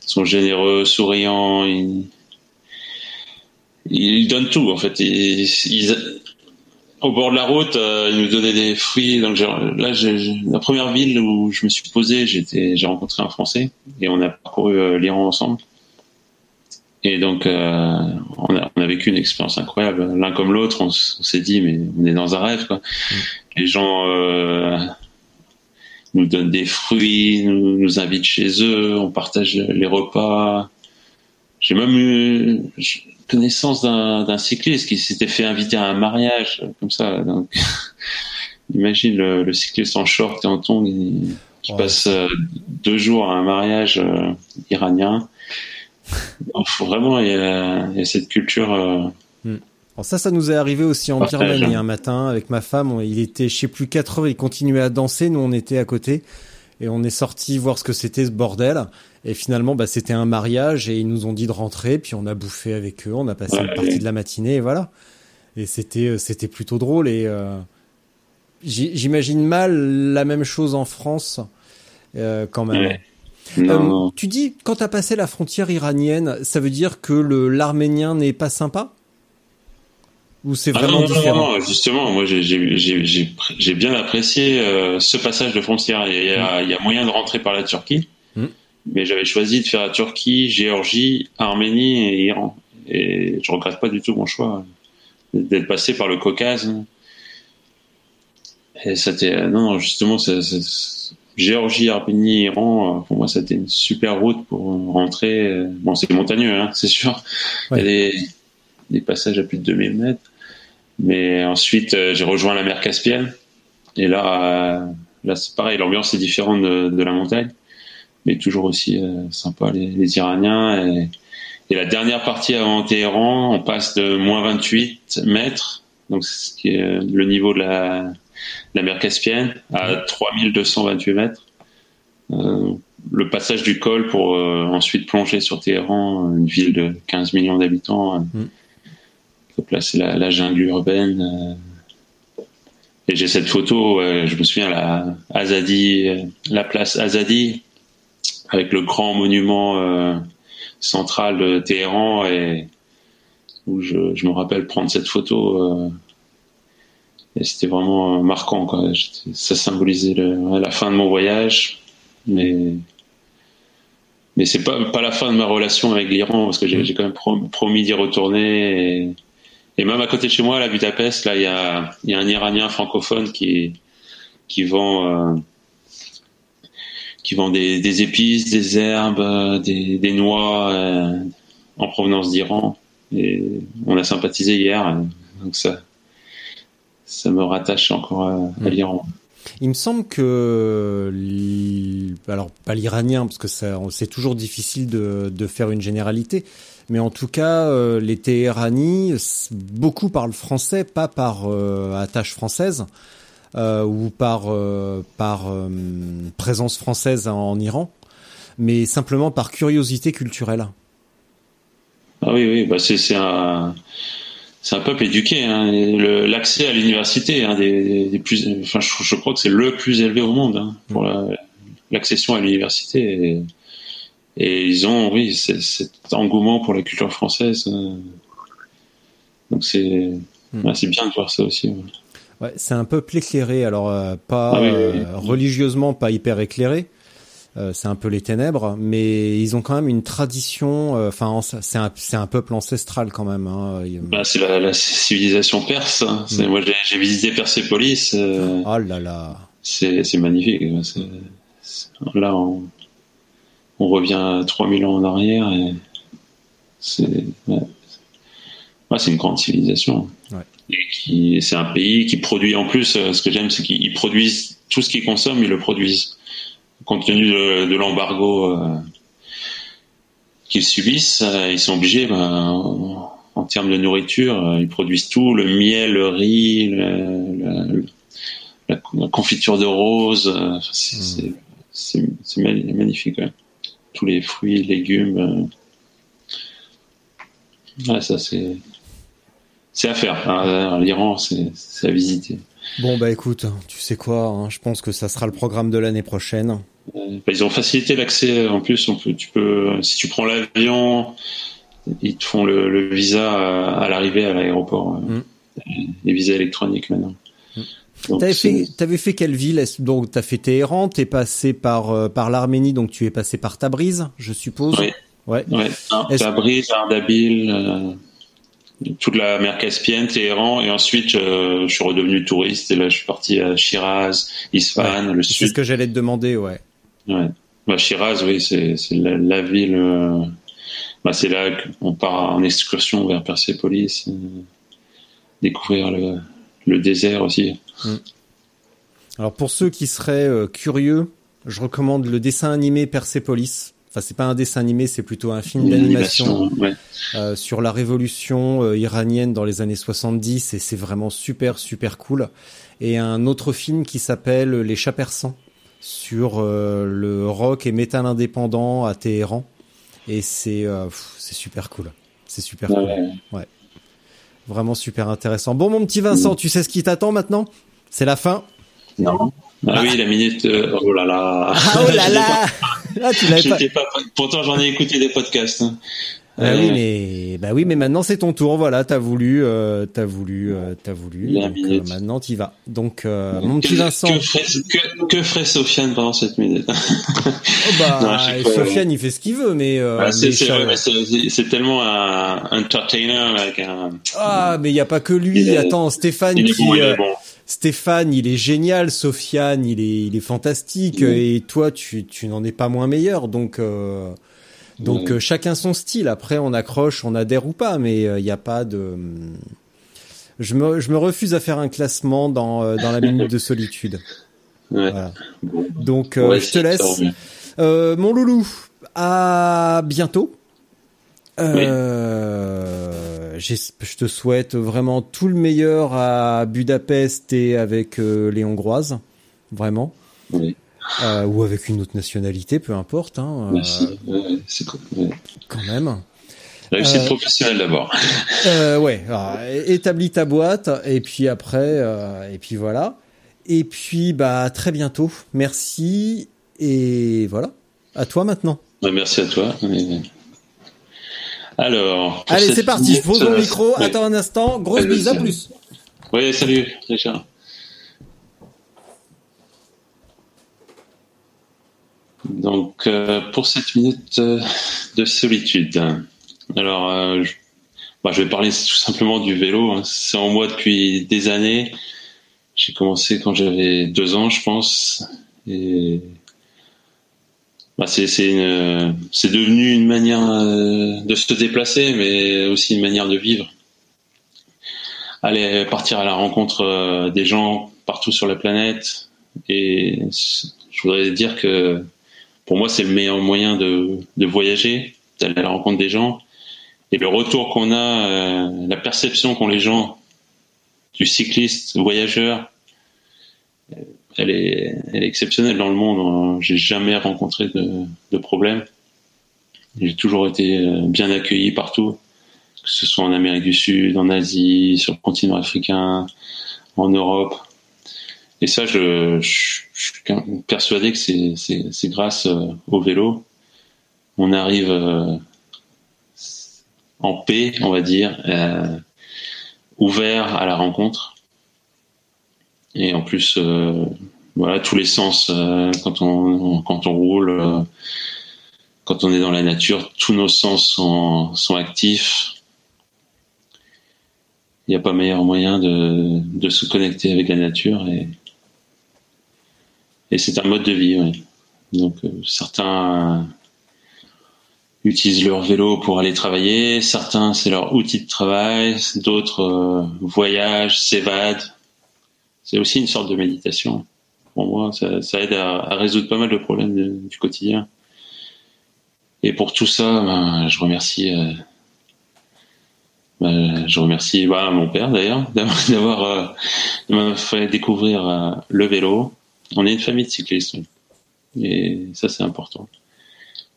sont généreux, souriants. Ils, ils donnent tout en fait. Ils, au bord de la route, euh, ils nous donnaient des fruits. Donc là, la première ville où je me suis posé, j'étais, j'ai rencontré un Français et on a parcouru euh, l'Iran ensemble. Et donc, euh, on, a, on, a, vécu une expérience incroyable. L'un comme l'autre, on, s'est dit, mais on est dans un rêve. Quoi. Mm. Les gens nous donnent des fruits, nous, nous invitent chez eux, on partage les repas. J'ai même eu, connaissance d'un cycliste qui s'était fait inviter à un mariage, comme ça. Donc, imagine le, cycliste en short et en tongs qui, passe euh, deux jours à un mariage euh, iranien. faut vraiment, il y, a, cette culture. Euh, hmm. ça, ça nous est arrivé aussi en Birmanie un matin avec ma femme. Il était, je sais plus, 4 heures, il continuait à danser. Nous, on était à côté. Et on est sorti voir ce que c'était ce bordel. Et finalement, bah, c'était un mariage et ils nous ont dit de rentrer. Puis on a bouffé avec eux, on a passé une partie de la matinée et voilà. Et c'était euh, c'était plutôt drôle et euh, j'imagine mal la même chose en France euh, quand même. Euh, tu dis quand t'as passé la frontière iranienne, ça veut dire que l'arménien n'est pas sympa? Ou c'est ah vraiment différent Justement, moi j'ai bien apprécié euh, ce passage de frontière. Il y, a, il y, a, moyen de rentrer par la Turquie, hmm. mais j'avais choisi de faire la Turquie, Géorgie, Arménie et Iran. Et je regrette pas du tout mon choix d'être passé par le Caucase. Et c'était non, justement, Géorgie, Arménie, Iran, pour moi, c'était une super route pour rentrer. Bon, c'est montagneux, hein, c'est sûr. Il y a des, des, passages à plus de 2000 mètres. Mais ensuite, euh, j'ai rejoint la mer Caspienne. Et là, euh, là c'est pareil, l'ambiance est différente de, la montagne. Mais toujours aussi euh, sympa, les, les Iraniens. Et, et, la dernière partie avant Téhéran, on passe de moins 28 mètres, donc ce qui est le niveau de la, la mer Caspienne, à 3228 mètres. Euh, le passage du col pour euh, ensuite plonger sur Téhéran, une ville de 15 millions d'habitants. Mm. Donc là, c'est la, jungle urbaine. Euh. et j'ai cette photo, je me souviens, la Azadi, la place Azadi, avec le grand monument central de Téhéran, et où je, me rappelle prendre cette photo. et c'était vraiment marquant. Ça symbolisait la fin de mon voyage, mais mais c'est pas pas la fin de ma relation avec l'Iran parce que j'ai quand même promis d'y retourner et, et, même à côté de chez moi à la Budapest là il y a il y a un Iranien francophone qui qui vend euh, qui vend des, des, épices des herbes des, des noix euh, en provenance d'Iran et on a sympathisé hier donc ça ça me rattache encore à, à mm. l'Iran il me semble que, alors pas l'Iranien, parce que c'est toujours difficile de, faire une généralité, mais en tout cas, euh, les Téhéranis, beaucoup parlent français, pas par euh, attache française euh, ou par par présence française en Iran, mais simplement par curiosité culturelle. Ah oui, oui, bah c'est un c'est un peuple éduqué. Hein. L'accès à l'université, des, plus, enfin, je, crois que c'est le plus élevé au monde hein, l'accession à l'université. Et, ils ont, oui, cet engouement pour la culture française. Euh. donc c'est, hmm. c'est bien de voir ça aussi. Ouais. c'est un peuple éclairé, alors euh, pas ah euh, religieusement pas hyper éclairé, euh, c'est un peu les ténèbres, mais ils ont quand même une tradition. Enfin, c'est un, peuple ancestral quand même. Hein. Bah, c'est la, la, civilisation perse. Hein. Mm. Moi, j'ai, visité Persépolis. Oh là là. C'est, c'est magnifique. là, on, on revient 3000 ans en arrière et c'est, ouais. c'est une grande civilisation. Ouais. C'est un pays qui produit en plus. Ce que j'aime, c'est qu'ils produisent tout ce qu'ils consomment, ils le produisent compte tenu de, l'embargo euh, qu'ils subissent, euh, ils sont obligés, ben, en, termes de nourriture, euh, ils produisent tout, le miel, le riz, la, confiture de rose, c'est magnifique. Tous les fruits, légumes. ça c'est c'est à faire. L'Iran, c'est à visiter. Bon bah écoute, tu sais quoi, hein, je pense que ça sera le programme de l'année prochaine. Euh, ils ont facilité l'accès. En plus, on peut, tu peux, si tu prends l'avion, ils te font le, visa à, l'arrivée à l'aéroport. Euh, mm. Les visas électroniques maintenant. T'avais fait, avais fait quelle ville Donc t'as fait Téhéran, t'es passé par euh, par l'Arménie, donc tu es passé par Tabriz, je suppose. Oui. Ouais. ouais. Tabriz, Ardabil, toute la mer Caspienne, Téhéran, et ensuite je suis redevenu touriste et là je suis parti à Shiraz, Isfahan, le sud. C'est ce que j'allais te demander, ouais. Ouais. Bah, Shiraz, oui, c'est la, ville. Euh, bah, c'est là qu'on part en excursion vers Persépolis, euh, découvrir le, le, désert aussi. Mm. Alors pour ceux qui seraient euh, curieux, je recommande le dessin animé Persépolis. Enfin, c'est pas un dessin animé, c'est plutôt un film d'animation ouais. euh, sur la révolution iranienne dans les années 70 et c'est vraiment super super cool. Et un autre film qui s'appelle Les chats persans sur le rock et métal indépendant à Téhéran. Et c'est c'est super cool. C'est super cool. Ouais. Vraiment super intéressant. Bon, mon petit Vincent, tu sais ce qui t'attend maintenant? C'est la fin? Non. Ah, oui, la minute. oh là là. Ah, oh là là. Ah, tu pas. Pourtant, j'en ai écouté des podcasts. Hein. Bah oui, mais bah oui, mais maintenant c'est ton tour. Voilà, t'as voulu, euh, t'as voulu, euh, t'as voulu. Donc, euh, maintenant t'y vas. Donc euh, mon petit Vincent. Que ferait, que, que ferait Sofiane pendant cette minute oh Bah, Sofiane, il fait ce qu'il veut, mais. Euh, bah, c'est tellement un entertainer avec un. Ah, mais il y a pas que lui. Attends, Stéphane il qui. Bon, bon. Stéphane, il est génial. Sofiane, il est, il est fantastique. Et toi, tu, tu n'en es pas moins meilleur. Donc. Euh, donc euh, chacun son style. Après, on accroche, on adhère ou pas, mais il euh, n'y a pas de. Je me, je me refuse à faire un classement dans, euh, dans la minute de solitude. Ouais. Voilà. Donc je te laisse. mon loulou, à bientôt. Je te souhaite vraiment tout le meilleur à Budapest et avec les Hongroises, vraiment. Oui. Euh, ou avec une autre nationalité, peu importe. Hein, euh, c'est cool. Quand même. Réussite euh, professionnelle d'abord. Ouais, alors, établis ta boîte et puis après, et puis voilà. Et puis bah très bientôt. Merci et voilà. À toi maintenant. merci à toi. Alors. Allez, c'est parti. Je pose mon micro. Attends un instant. Grosse bise. À plus. Oui, salut, Richard. Donc, euh, pour cette minute euh, de solitude, alors euh, je, bah, je, vais parler tout simplement du vélo. Hein. C'est en moi depuis des années. J'ai commencé quand j'avais deux ans, je pense, et bah, c'est devenu une manière de se déplacer, mais aussi une manière de vivre. Aller partir à la rencontre des gens partout sur la planète, et je voudrais dire que pour moi, c'est le meilleur moyen de, de voyager, d'aller à la rencontre des gens. Et le retour qu'on a, euh, la perception qu'ont les gens du cycliste, voyageur, elle est, elle est exceptionnelle dans le monde. J'ai jamais rencontré de, de problème. J'ai toujours été euh, bien accueilli partout, que ce soit en Amérique du Sud, en Asie, sur le continent africain, en Europe. Et ça, je, je, suis persuadé que c'est grâce euh, au vélo. On arrive euh, en paix, on va dire, euh, ouvert à la rencontre. Et en plus, voilà, tous les sens, quand, on, quand on roule, quand on est dans la nature, tous nos sens sont, sont actifs. Il n'y a pas meilleur moyen de, de se connecter avec la nature et, et c'est un mode de vie. Ouais. Donc euh, certains utilisent leur vélo pour aller travailler, certains c'est leur outil de travail, d'autres euh, voyagent, s'évadent. C'est aussi une sorte de méditation. Pour moi, ça, ça aide à, à, résoudre pas mal de problèmes du quotidien. Et pour tout ça, ben, je remercie, euh, ben, je remercie bah, mon père d'ailleurs d'avoir euh, fait découvrir euh, le vélo, on est une famille de cyclistes. Et ça, c'est important.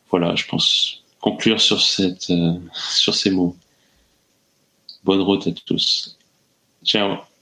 Voilà, je pense conclure sur, cette, euh, sur ces mots. Bonne route à tous. Ciao.